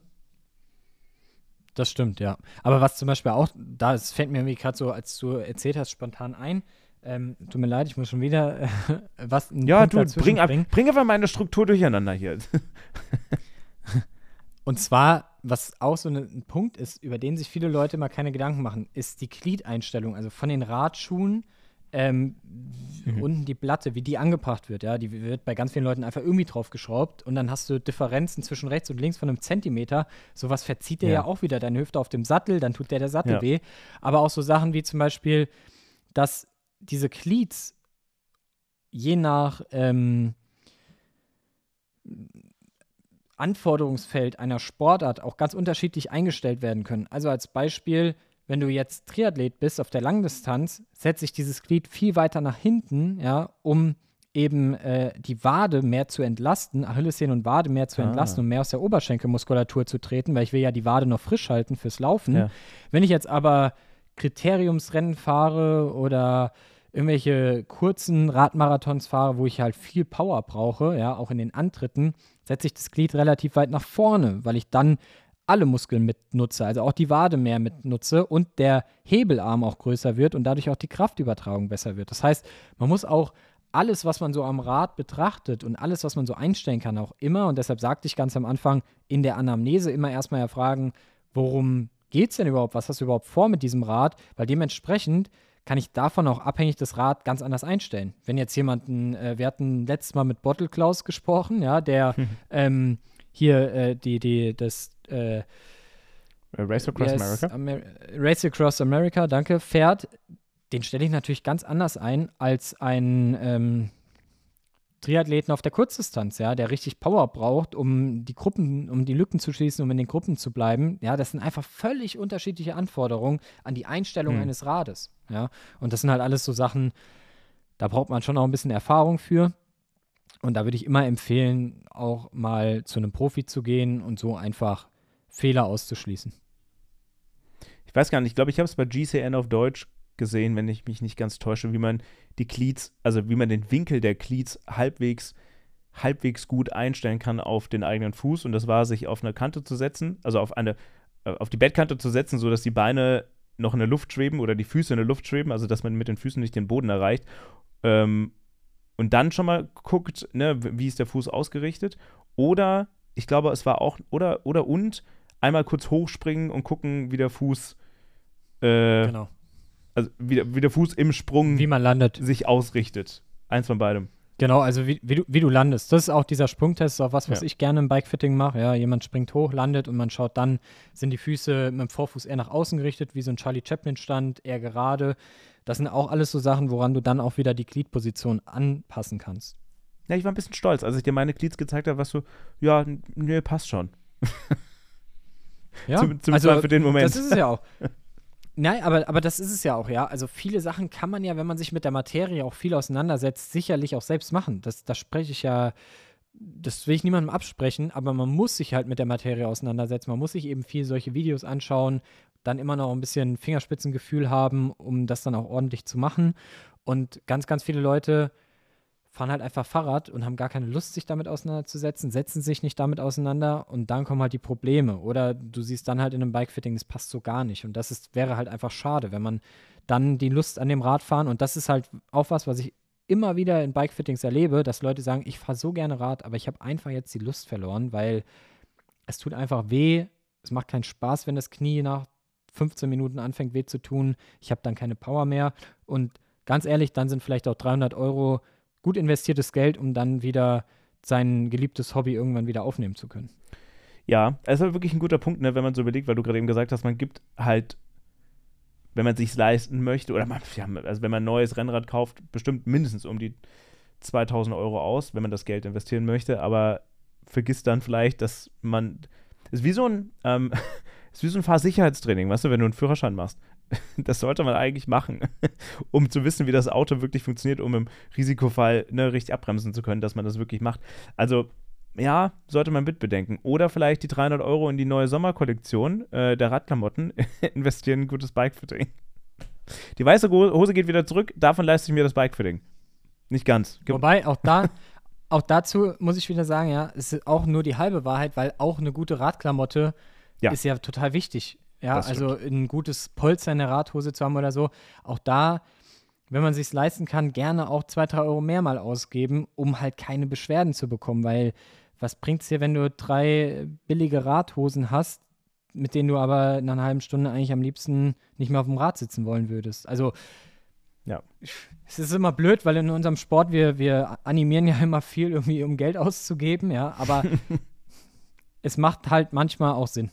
Das stimmt, ja. Aber was zum Beispiel auch, da es fällt mir irgendwie gerade so, als du erzählt hast, spontan ein, ähm, tut mir leid, ich muss schon wieder äh, was. Ja, Punkt du, bring, bring einfach meine Struktur durcheinander hier. Und zwar, was auch so ein Punkt ist, über den sich viele Leute mal keine Gedanken machen, ist die Gliedeinstellung. Also von den Radschuhen ähm, mhm. unten die Platte, wie die angebracht wird. Ja, die wird bei ganz vielen Leuten einfach irgendwie draufgeschraubt und dann hast du Differenzen zwischen rechts und links von einem Zentimeter. Sowas verzieht dir ja. ja auch wieder deine Hüfte auf dem Sattel, dann tut der der Sattel ja. weh. Aber auch so Sachen wie zum Beispiel, dass diese Cleats je nach ähm, Anforderungsfeld einer Sportart auch ganz unterschiedlich eingestellt werden können. Also als Beispiel, wenn du jetzt Triathlet bist auf der Langdistanz, setzt sich dieses Glied viel weiter nach hinten, ja, um eben äh, die Wade mehr zu entlasten, Achillessehnen und Wade mehr zu ah. entlasten und mehr aus der Oberschenkelmuskulatur zu treten, weil ich will ja die Wade noch frisch halten fürs Laufen. Ja. Wenn ich jetzt aber Kriteriumsrennen fahre oder irgendwelche kurzen Radmarathons fahre, wo ich halt viel Power brauche, ja, auch in den Antritten, setze ich das Glied relativ weit nach vorne, weil ich dann alle Muskeln mitnutze, also auch die Wade mehr mitnutze und der Hebelarm auch größer wird und dadurch auch die Kraftübertragung besser wird. Das heißt, man muss auch alles, was man so am Rad betrachtet und alles, was man so einstellen kann, auch immer, und deshalb sagte ich ganz am Anfang, in der Anamnese immer erstmal erfragen, worum geht es denn überhaupt? Was hast du überhaupt vor mit diesem Rad? Weil dementsprechend kann ich davon auch abhängig das Rad ganz anders einstellen. Wenn jetzt jemanden, äh, wir hatten letztes Mal mit Bottle Klaus gesprochen, ja, der ähm, hier äh, die, die, das äh, Race Across America. Amer Race Across America, danke, fährt, den stelle ich natürlich ganz anders ein als ein ähm, Triathleten auf der Kurzdistanz, ja, der richtig Power braucht, um die Gruppen, um die Lücken zu schließen, um in den Gruppen zu bleiben. Ja, das sind einfach völlig unterschiedliche Anforderungen an die Einstellung mhm. eines Rades. Ja, und das sind halt alles so Sachen, da braucht man schon auch ein bisschen Erfahrung für. Und da würde ich immer empfehlen, auch mal zu einem Profi zu gehen und so einfach Fehler auszuschließen. Ich weiß gar nicht, ich glaube, ich habe es bei GCN auf Deutsch gesehen, wenn ich mich nicht ganz täusche, wie man die Cleats, also wie man den Winkel der Cleats halbwegs, halbwegs gut einstellen kann auf den eigenen Fuß. Und das war, sich auf eine Kante zu setzen, also auf eine, äh, auf die Bettkante zu setzen, sodass die Beine noch in der Luft schweben oder die Füße in der Luft schweben, also dass man mit den Füßen nicht den Boden erreicht. Ähm, und dann schon mal guckt, ne, wie ist der Fuß ausgerichtet. Oder, ich glaube, es war auch, oder, oder und einmal kurz hochspringen und gucken, wie der Fuß äh, genau also wie der, wie der Fuß im Sprung wie man landet. sich ausrichtet. Eins von beidem. Genau, also wie, wie, du, wie du landest. Das ist auch dieser Sprungtest, ist auch was, was ja. ich gerne im Bikefitting mache. Ja, jemand springt hoch, landet und man schaut dann, sind die Füße mit dem Vorfuß eher nach außen gerichtet, wie so ein Charlie Chaplin-Stand, eher gerade. Das sind auch alles so Sachen, woran du dann auch wieder die Gliedposition anpassen kannst. Ja, ich war ein bisschen stolz, als ich dir meine Glieds gezeigt habe, was so, ja, nö, passt schon. ja, Zum, zumindest also, für den Moment. Das ist es ja auch. Nein, aber, aber das ist es ja auch, ja. Also viele Sachen kann man ja, wenn man sich mit der Materie auch viel auseinandersetzt, sicherlich auch selbst machen. Das, das spreche ich ja, das will ich niemandem absprechen, aber man muss sich halt mit der Materie auseinandersetzen. Man muss sich eben viel solche Videos anschauen, dann immer noch ein bisschen Fingerspitzengefühl haben, um das dann auch ordentlich zu machen. Und ganz, ganz viele Leute fahren halt einfach Fahrrad und haben gar keine Lust, sich damit auseinanderzusetzen, setzen sich nicht damit auseinander und dann kommen halt die Probleme. Oder du siehst dann halt in einem Bikefitting, das passt so gar nicht. Und das ist, wäre halt einfach schade, wenn man dann die Lust an dem Radfahren und das ist halt auch was, was ich immer wieder in Bikefittings erlebe, dass Leute sagen, ich fahre so gerne Rad, aber ich habe einfach jetzt die Lust verloren, weil es tut einfach weh. Es macht keinen Spaß, wenn das Knie nach 15 Minuten anfängt weh zu tun. Ich habe dann keine Power mehr. Und ganz ehrlich, dann sind vielleicht auch 300 Euro gut investiertes Geld, um dann wieder sein geliebtes Hobby irgendwann wieder aufnehmen zu können. Ja, es ist halt wirklich ein guter Punkt, ne, wenn man so überlegt, weil du gerade eben gesagt hast, man gibt halt, wenn man sich leisten möchte, oder man, ja, also wenn man ein neues Rennrad kauft, bestimmt mindestens um die 2000 Euro aus, wenn man das Geld investieren möchte, aber vergisst dann vielleicht, dass man, ist wie so ein, ähm, ist wie so ein Fahrsicherheitstraining, weißt du, wenn du einen Führerschein machst. das sollte man eigentlich machen, um zu wissen, wie das Auto wirklich funktioniert, um im Risikofall ne, richtig abbremsen zu können, dass man das wirklich macht. Also ja, sollte man mitbedenken. Oder vielleicht die 300 Euro in die neue Sommerkollektion äh, der Radklamotten investieren in ein gutes Bikefitting. Die weiße Hose geht wieder zurück, davon leiste ich mir das Bikefitting. Nicht ganz. Ge Wobei, auch da, auch dazu muss ich wieder sagen, ja, es ist auch nur die halbe Wahrheit, weil auch eine gute Radklamotte ja. ist ja total wichtig. Ja, also ein gutes Polster in der Radhose zu haben oder so. Auch da, wenn man sich leisten kann, gerne auch zwei, drei Euro mehr mal ausgeben, um halt keine Beschwerden zu bekommen. Weil was bringt es dir, wenn du drei billige Radhosen hast, mit denen du aber nach einer halben Stunde eigentlich am liebsten nicht mehr auf dem Rad sitzen wollen würdest? Also ja. Es ist immer blöd, weil in unserem Sport wir, wir animieren ja immer viel irgendwie, um Geld auszugeben, ja, aber es macht halt manchmal auch Sinn.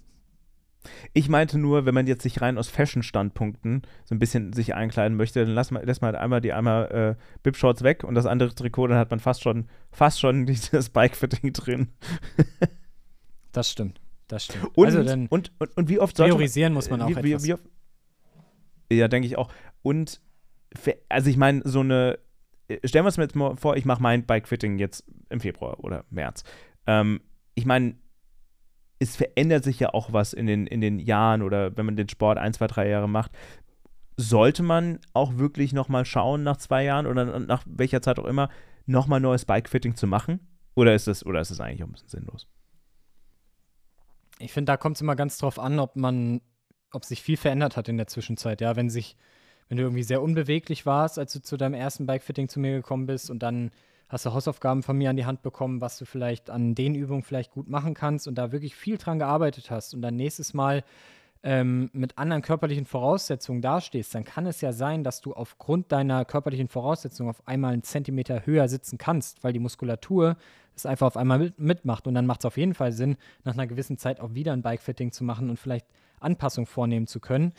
Ich meinte nur, wenn man jetzt sich rein aus Fashion-Standpunkten so ein bisschen sich einkleiden möchte, dann lass mal, lässt man halt einmal die einmal äh, Bib-Shorts weg und das andere Trikot, dann hat man fast schon, fast schon dieses Bike-Fitting drin. das stimmt. Das stimmt. Und, also dann und, und, und wie oft sollte priorisieren muss man auch wie, etwas. Wie, wie ja, denke ich auch. Und also ich meine, so eine stellen wir uns jetzt mal vor, ich mache mein Bike-Fitting jetzt im Februar oder März. Ähm, ich meine, es verändert sich ja auch was in den, in den Jahren oder wenn man den Sport ein, zwei, drei Jahre macht. Sollte man auch wirklich nochmal schauen nach zwei Jahren oder nach welcher Zeit auch immer, nochmal neues Bikefitting zu machen? Oder ist es oder ist es eigentlich auch ein bisschen sinnlos? Ich finde, da kommt es immer ganz drauf an, ob man, ob sich viel verändert hat in der Zwischenzeit. Ja, wenn sich, wenn du irgendwie sehr unbeweglich warst, als du zu deinem ersten Bikefitting zu mir gekommen bist und dann hast du Hausaufgaben von mir an die Hand bekommen, was du vielleicht an den Übungen vielleicht gut machen kannst und da wirklich viel dran gearbeitet hast und dann nächstes Mal ähm, mit anderen körperlichen Voraussetzungen dastehst, dann kann es ja sein, dass du aufgrund deiner körperlichen Voraussetzungen auf einmal einen Zentimeter höher sitzen kannst, weil die Muskulatur es einfach auf einmal mit, mitmacht. Und dann macht es auf jeden Fall Sinn, nach einer gewissen Zeit auch wieder ein Bikefitting zu machen und vielleicht Anpassungen vornehmen zu können.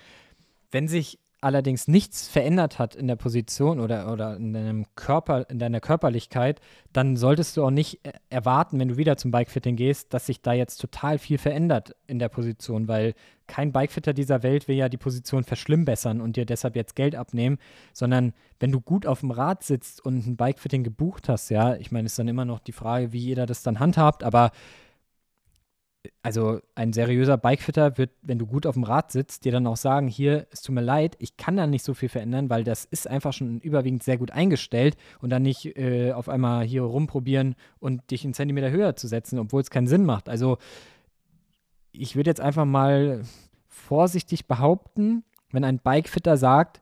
Wenn sich allerdings nichts verändert hat in der Position oder, oder in deinem Körper, in deiner Körperlichkeit, dann solltest du auch nicht äh, erwarten, wenn du wieder zum Bikefitting gehst, dass sich da jetzt total viel verändert in der Position, weil kein Bikefitter dieser Welt will ja die Position verschlimmbessern und dir deshalb jetzt Geld abnehmen, sondern wenn du gut auf dem Rad sitzt und ein Bikefitting gebucht hast, ja, ich meine, ist dann immer noch die Frage, wie jeder das dann handhabt, aber also ein seriöser Bikefitter wird, wenn du gut auf dem Rad sitzt, dir dann auch sagen, hier, es tut mir leid, ich kann da nicht so viel verändern, weil das ist einfach schon überwiegend sehr gut eingestellt und dann nicht äh, auf einmal hier rumprobieren und dich einen Zentimeter höher zu setzen, obwohl es keinen Sinn macht. Also ich würde jetzt einfach mal vorsichtig behaupten, wenn ein Bikefitter sagt,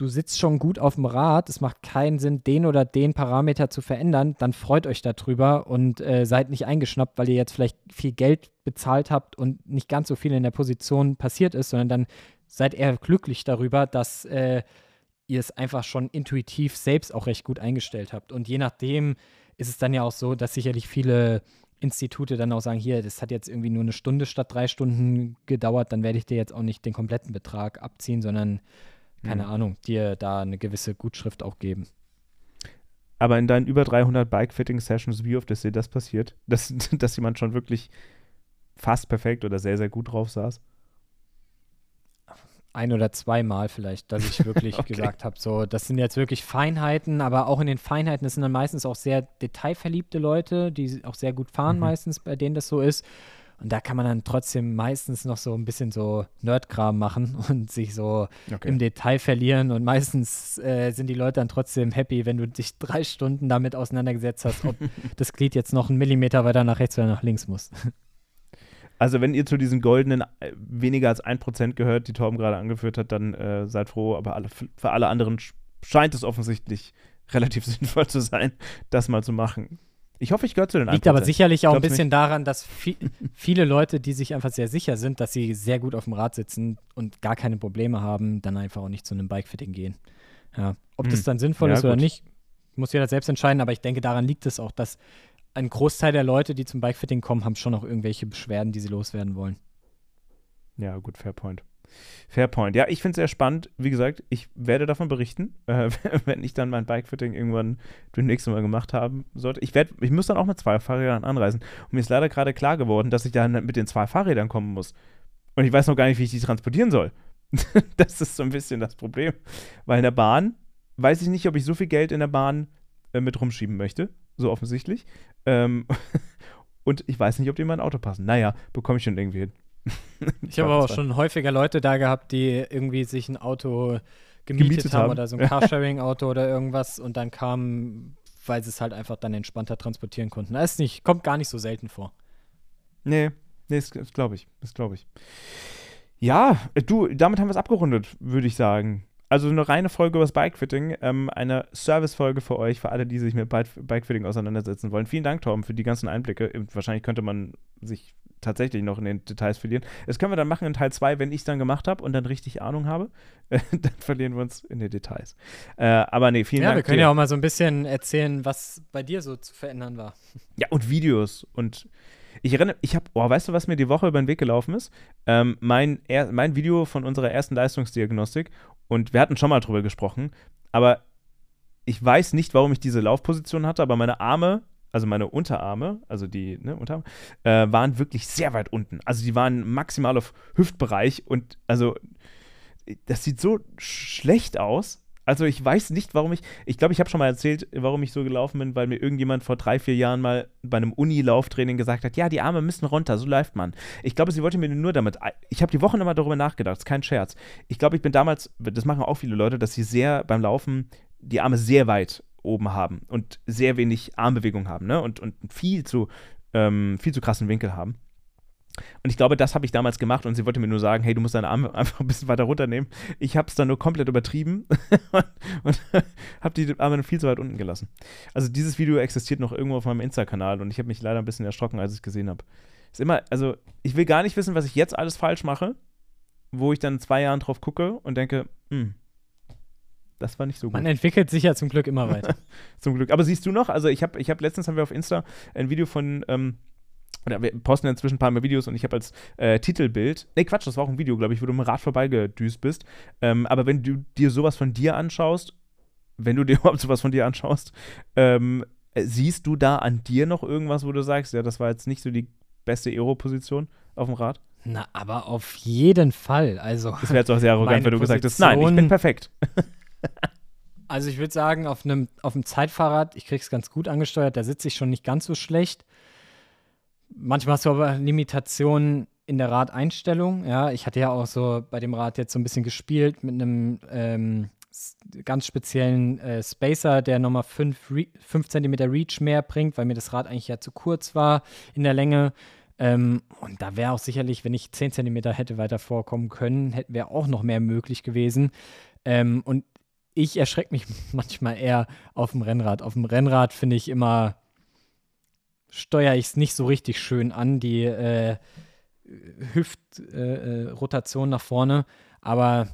du sitzt schon gut auf dem Rad, es macht keinen Sinn, den oder den Parameter zu verändern, dann freut euch darüber und äh, seid nicht eingeschnappt, weil ihr jetzt vielleicht viel Geld bezahlt habt und nicht ganz so viel in der Position passiert ist, sondern dann seid eher glücklich darüber, dass äh, ihr es einfach schon intuitiv selbst auch recht gut eingestellt habt. Und je nachdem ist es dann ja auch so, dass sicherlich viele Institute dann auch sagen, hier, das hat jetzt irgendwie nur eine Stunde statt drei Stunden gedauert, dann werde ich dir jetzt auch nicht den kompletten Betrag abziehen, sondern keine mhm. Ahnung, dir da eine gewisse Gutschrift auch geben. Aber in deinen über 300 Bike-Fitting-Sessions, wie oft ist dir das passiert? Dass, dass jemand schon wirklich fast perfekt oder sehr, sehr gut drauf saß? ein oder zweimal vielleicht, dass ich wirklich Okay. gesagt habe, so, das sind jetzt wirklich Feinheiten, aber auch in den Feinheiten, das sind dann meistens auch sehr detailverliebte Leute, die auch sehr gut fahren Mhm. meistens, bei denen das so ist. Und da kann man dann trotzdem meistens noch so ein bisschen so Nerdkram machen und sich so Okay. im Detail verlieren. Und meistens äh, sind die Leute dann trotzdem happy, wenn du dich drei Stunden damit auseinandergesetzt hast, ob das Glied jetzt noch einen Millimeter weiter nach rechts oder nach links muss. Also wenn ihr zu diesen goldenen äh, weniger als 1% gehört, die Torben gerade angeführt hat, dann äh, seid froh, aber alle, für alle anderen sch- scheint es offensichtlich relativ sinnvoll zu sein, das mal zu machen. Ich hoffe, ich gehöre zu den 1%. Liegt aber sicherlich auch ein bisschen daran, dass vi viele Leute, die sich einfach sehr sicher sind, dass sie sehr gut auf dem Rad sitzen und gar keine Probleme haben, dann einfach auch nicht zu einem Bikefitting gehen. Ja. Ob das Hm. dann sinnvoll Ja, ist oder gut. nicht, muss jeder selbst entscheiden, aber ich denke, daran liegt es auch, dass ein Großteil der Leute, die zum Bikefitting kommen, haben schon noch irgendwelche Beschwerden, die sie loswerden wollen. Ja, gut, fair point. Fair point. Ja, ich finde es sehr spannend. Wie gesagt, ich werde davon berichten, äh, wenn ich dann mein Bikefitting irgendwann demnächst mal gemacht haben sollte. Ich, werd, ich muss dann auch mit zwei Fahrrädern anreisen. Und mir ist leider gerade klar geworden, dass ich dann mit den zwei Fahrrädern kommen muss. Und ich weiß noch gar nicht, wie ich die transportieren soll. das ist so ein bisschen das Problem. Weil in der Bahn weiß ich nicht, ob ich so viel Geld in der Bahn äh, mit rumschieben möchte. So offensichtlich. Ähm, und ich weiß nicht, ob die in mein Auto passen. Naja, bekomme ich schon irgendwie hin. Ich habe auch schon häufiger Leute da gehabt, die irgendwie sich ein Auto gemietet, Gemietet haben, haben. oder so ein Carsharing-Auto oder irgendwas und dann kamen, weil sie es halt einfach dann entspannter transportieren konnten. Das ist nicht, kommt gar nicht so selten vor. Nee, nee, das, das glaube ich. Das glaube ich. Ja, äh, du, damit haben wir es abgerundet, würde ich sagen. Also eine reine Folge über das Bikefitting, ähm, eine Service-Folge für euch, für alle, die sich mit Bike Bikefitting auseinandersetzen wollen. Vielen Dank, Torben, für die ganzen Einblicke. Und Wahrscheinlich könnte man sich tatsächlich noch in den Details verlieren. Das können wir dann machen in Teil 2, wenn ich es dann gemacht habe und dann richtig Ahnung habe. dann verlieren wir uns in den Details. Äh, aber nee, vielen ja, Dank. wir können dir. ja auch mal so ein bisschen erzählen, was bei dir so zu verändern war. Ja, und Videos. Und ich erinnere, ich habe, oh, weißt du, was mir die Woche über den Weg gelaufen ist? Ähm, mein, er, mein Video von unserer ersten Leistungsdiagnostik. Und wir hatten schon mal drüber gesprochen. Aber ich weiß nicht, warum ich diese Laufposition hatte, aber meine Arme, also meine Unterarme, also die ne, Unterarme, äh, waren wirklich sehr weit unten. Also die waren maximal auf Hüftbereich und also das sieht so schlecht aus. Also ich weiß nicht, warum ich, ich glaube, ich habe schon mal erzählt, warum ich so gelaufen bin, weil mir irgendjemand vor drei, vier Jahren mal bei einem Uni-Lauftraining gesagt hat, ja, die Arme müssen runter, so läuft man. Ich glaube, sie wollte mir nur damit, ich habe die Woche immer darüber nachgedacht, ist kein Scherz. Ich glaube, ich bin damals, das machen auch viele Leute, dass sie sehr beim Laufen die Arme sehr weit oben haben und sehr wenig Armbewegung haben, ne? Und, und viel zu, ähm, viel zu krassen Winkel haben. Und ich glaube, das habe ich damals gemacht und sie wollte mir nur sagen, hey, du musst deine Arme einfach ein bisschen weiter runternehmen. Ich habe es dann nur komplett übertrieben und, und habe die Arme viel zu weit unten gelassen. Also dieses Video existiert noch irgendwo auf meinem Insta-Kanal und ich habe mich leider ein bisschen erschrocken, als ich es gesehen habe. Ist immer, also ich will gar nicht wissen, was ich jetzt alles falsch mache, wo ich dann zwei Jahren drauf gucke und denke, hm, das war nicht so gut. Man entwickelt sich ja zum Glück immer weiter. Zum Glück. Aber siehst du noch, also ich habe ich hab letztens haben wir auf Insta ein Video von, ähm, oder wir posten ja inzwischen ein paar mehr Videos und ich habe als äh, Titelbild, nee Quatsch, das war auch ein Video, glaube ich, wo du mit dem Rad vorbeigedüst bist. Ähm, aber wenn du dir sowas von dir anschaust, wenn du dir überhaupt sowas von dir anschaust, ähm, äh, siehst du da an dir noch irgendwas, wo du sagst, ja, das war jetzt nicht so die beste Aero-Position auf dem Rad? Na, aber auf jeden Fall. Also, Das wäre jetzt auch sehr arrogant, wenn du gesagt hättest, nein, ich bin perfekt. also ich würde sagen, auf einem auf dem Zeitfahrrad, ich krieg's ganz gut angesteuert, da sitze ich schon nicht ganz so schlecht. Manchmal hast du aber Limitationen in der Radeinstellung. Ja, ich hatte ja auch so bei dem Rad jetzt so ein bisschen gespielt mit einem ähm, ganz speziellen äh, Spacer, der nochmal 5 cm Reach mehr bringt, weil mir das Rad eigentlich ja zu kurz war in der Länge. Ähm, und da wäre auch sicherlich, wenn ich 10 cm hätte weiter vorkommen können, wäre auch noch mehr möglich gewesen. Ähm, und ich erschrecke mich manchmal eher auf dem Rennrad. Auf dem Rennrad finde ich immer, steuere ich es nicht so richtig schön an, die äh, Hüftrotation äh, äh, nach vorne. Aber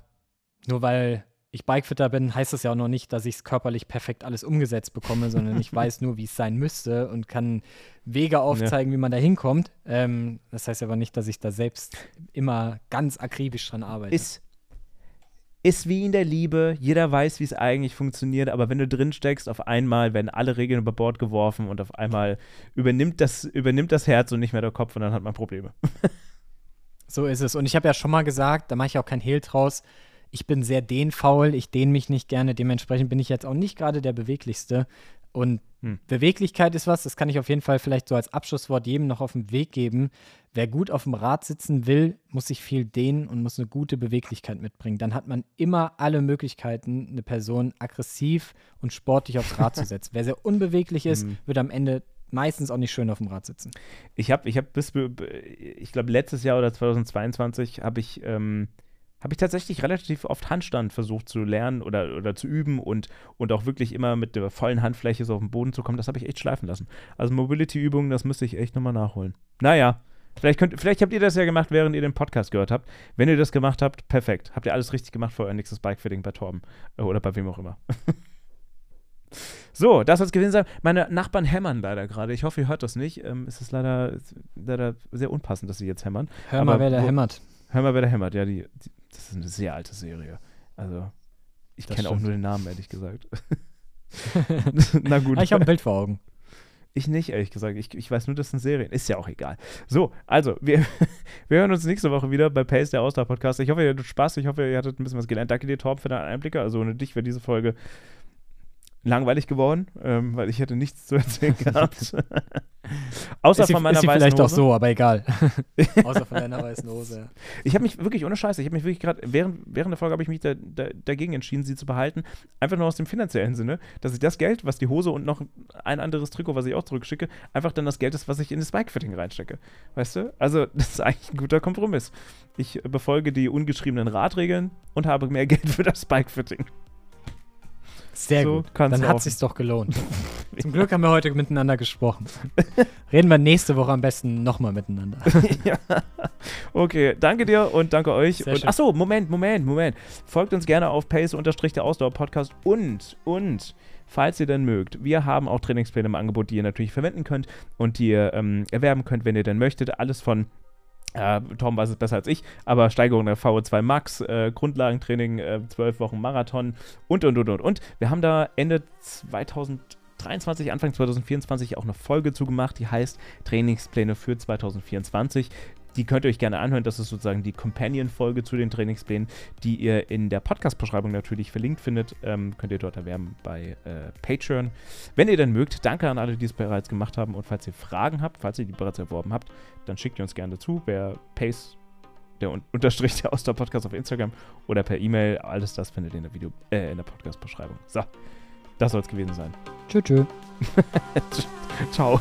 nur weil ich Bikefitter bin, heißt das ja auch noch nicht, dass ich es körperlich perfekt alles umgesetzt bekomme, sondern ich weiß nur, wie es sein müsste und kann Wege aufzeigen, wie man da hinkommt. Ähm, das heißt aber nicht, dass ich da selbst immer ganz akribisch dran arbeite. Ist, ist wie in der Liebe, jeder weiß, wie es eigentlich funktioniert, aber wenn du drin steckst, auf einmal werden alle Regeln über Bord geworfen und auf einmal übernimmt das, übernimmt das Herz und nicht mehr der Kopf und dann hat man Probleme. So ist es. Und ich habe ja schon mal gesagt, da mache ich auch kein Hehl draus. Ich bin sehr dehnfaul, ich dehne mich nicht gerne, dementsprechend bin ich jetzt auch nicht gerade der beweglichste. Und hm. Beweglichkeit ist was, das kann ich auf jeden Fall vielleicht so als Abschlusswort jedem noch auf den Weg geben. Wer gut auf dem Rad sitzen will, muss sich viel dehnen und muss eine gute Beweglichkeit mitbringen. Dann hat man immer alle Möglichkeiten, eine Person aggressiv und sportlich aufs Rad zu setzen. Wer sehr unbeweglich ist, hm. wird am Ende meistens auch nicht schön auf dem Rad sitzen. Ich habe, ich habe bis, ich glaube, letztes Jahr oder 2022 habe ich ähm, habe ich tatsächlich relativ oft Handstand versucht zu lernen oder, oder zu üben und, und auch wirklich immer mit der vollen Handfläche so auf den Boden zu kommen. Das habe ich echt schleifen lassen. Also Mobility-Übungen, das müsste ich echt nochmal nachholen. Naja, vielleicht, könnt, vielleicht habt ihr das ja gemacht, während ihr den Podcast gehört habt. Wenn ihr das gemacht habt, perfekt. Habt ihr alles richtig gemacht für euer nächstes Bikefitting bei Torben äh, oder bei wem auch immer. So, das soll es gewesen sein. Meine Nachbarn hämmern leider gerade. Ich hoffe, ihr hört das nicht. Ähm, es ist leider, leider sehr unpassend, dass sie jetzt hämmern. Hör mal, Aber, wer da hämmert. Hör mal, wer da hämmert. Ja, die, die, das ist eine sehr alte Serie. Also, ich kenne auch nur den Namen, ehrlich gesagt. Na gut. Ich habe ein Bild vor Augen. Ich nicht, ehrlich gesagt. Ich, ich weiß nur, dass es eine Serie ist. ja auch egal. So, also, wir, wir hören uns nächste Woche wieder bei Pace, der Ausdauer-Podcast. Ich hoffe, ihr hattet Spaß. Ich hoffe, ihr hattet ein bisschen was gelernt. Danke dir, Torben, für deine Einblicke. Also, ohne dich wäre diese Folge langweilig geworden, ähm, weil ich hätte nichts zu erzählen gehabt. Außer ist von meiner ist weißen vielleicht Hose. auch so, aber egal. Außer von deiner weißen Hose. Ja. Ich habe mich wirklich, ohne Scheiße, ich habe mich wirklich gerade, während, während der Folge habe ich mich da, da, dagegen entschieden, sie zu behalten. Einfach nur aus dem finanziellen Sinne, dass ich das Geld, was die Hose und noch ein anderes Trikot, was ich auch zurückschicke, einfach dann das Geld ist, was ich in das Bikefitting reinstecke. Weißt du? Also, das ist eigentlich ein guter Kompromiss. Ich befolge die ungeschriebenen Radregeln und habe mehr Geld für das Bikefitting. Sehr so gut. Dann hat es sich doch gelohnt. Zum Glück haben wir heute miteinander gesprochen. Reden wir nächste Woche am besten nochmal miteinander. ja. Okay, danke dir und danke euch. Sehr und, achso, Moment, Moment, Moment. Folgt uns gerne auf Pace der Ausdauer Podcast und und falls ihr denn mögt, wir haben auch Trainingspläne im Angebot, die ihr natürlich verwenden könnt und die ihr ähm, erwerben könnt, wenn ihr denn möchtet. Alles von äh, Tom weiß es besser als ich, aber Steigerung der VO2 Max, äh, Grundlagentraining, äh, 12 Wochen Marathon und, und, und, und, und. Wir haben da Ende 2023, Anfang 2024 auch eine Folge zugemacht, die heißt Trainingspläne für 2024. Die könnt ihr euch gerne anhören. Das ist sozusagen die Companion-Folge zu den Trainingsplänen, die ihr in der Podcast-Beschreibung natürlich verlinkt findet. Ähm, könnt ihr dort erwerben bei äh, Patreon. Wenn ihr dann mögt, danke an alle, die es bereits gemacht haben. Und falls ihr Fragen habt, falls ihr die bereits erworben habt, dann schickt ihr uns gerne dazu. Wer Pace der Unterstrich der Ausdauer Podcast auf Instagram oder per E-Mail. Alles das findet ihr in der Video, äh, in der Podcast-Beschreibung. So, das soll es gewesen sein. Tschö, tschö. Ciao.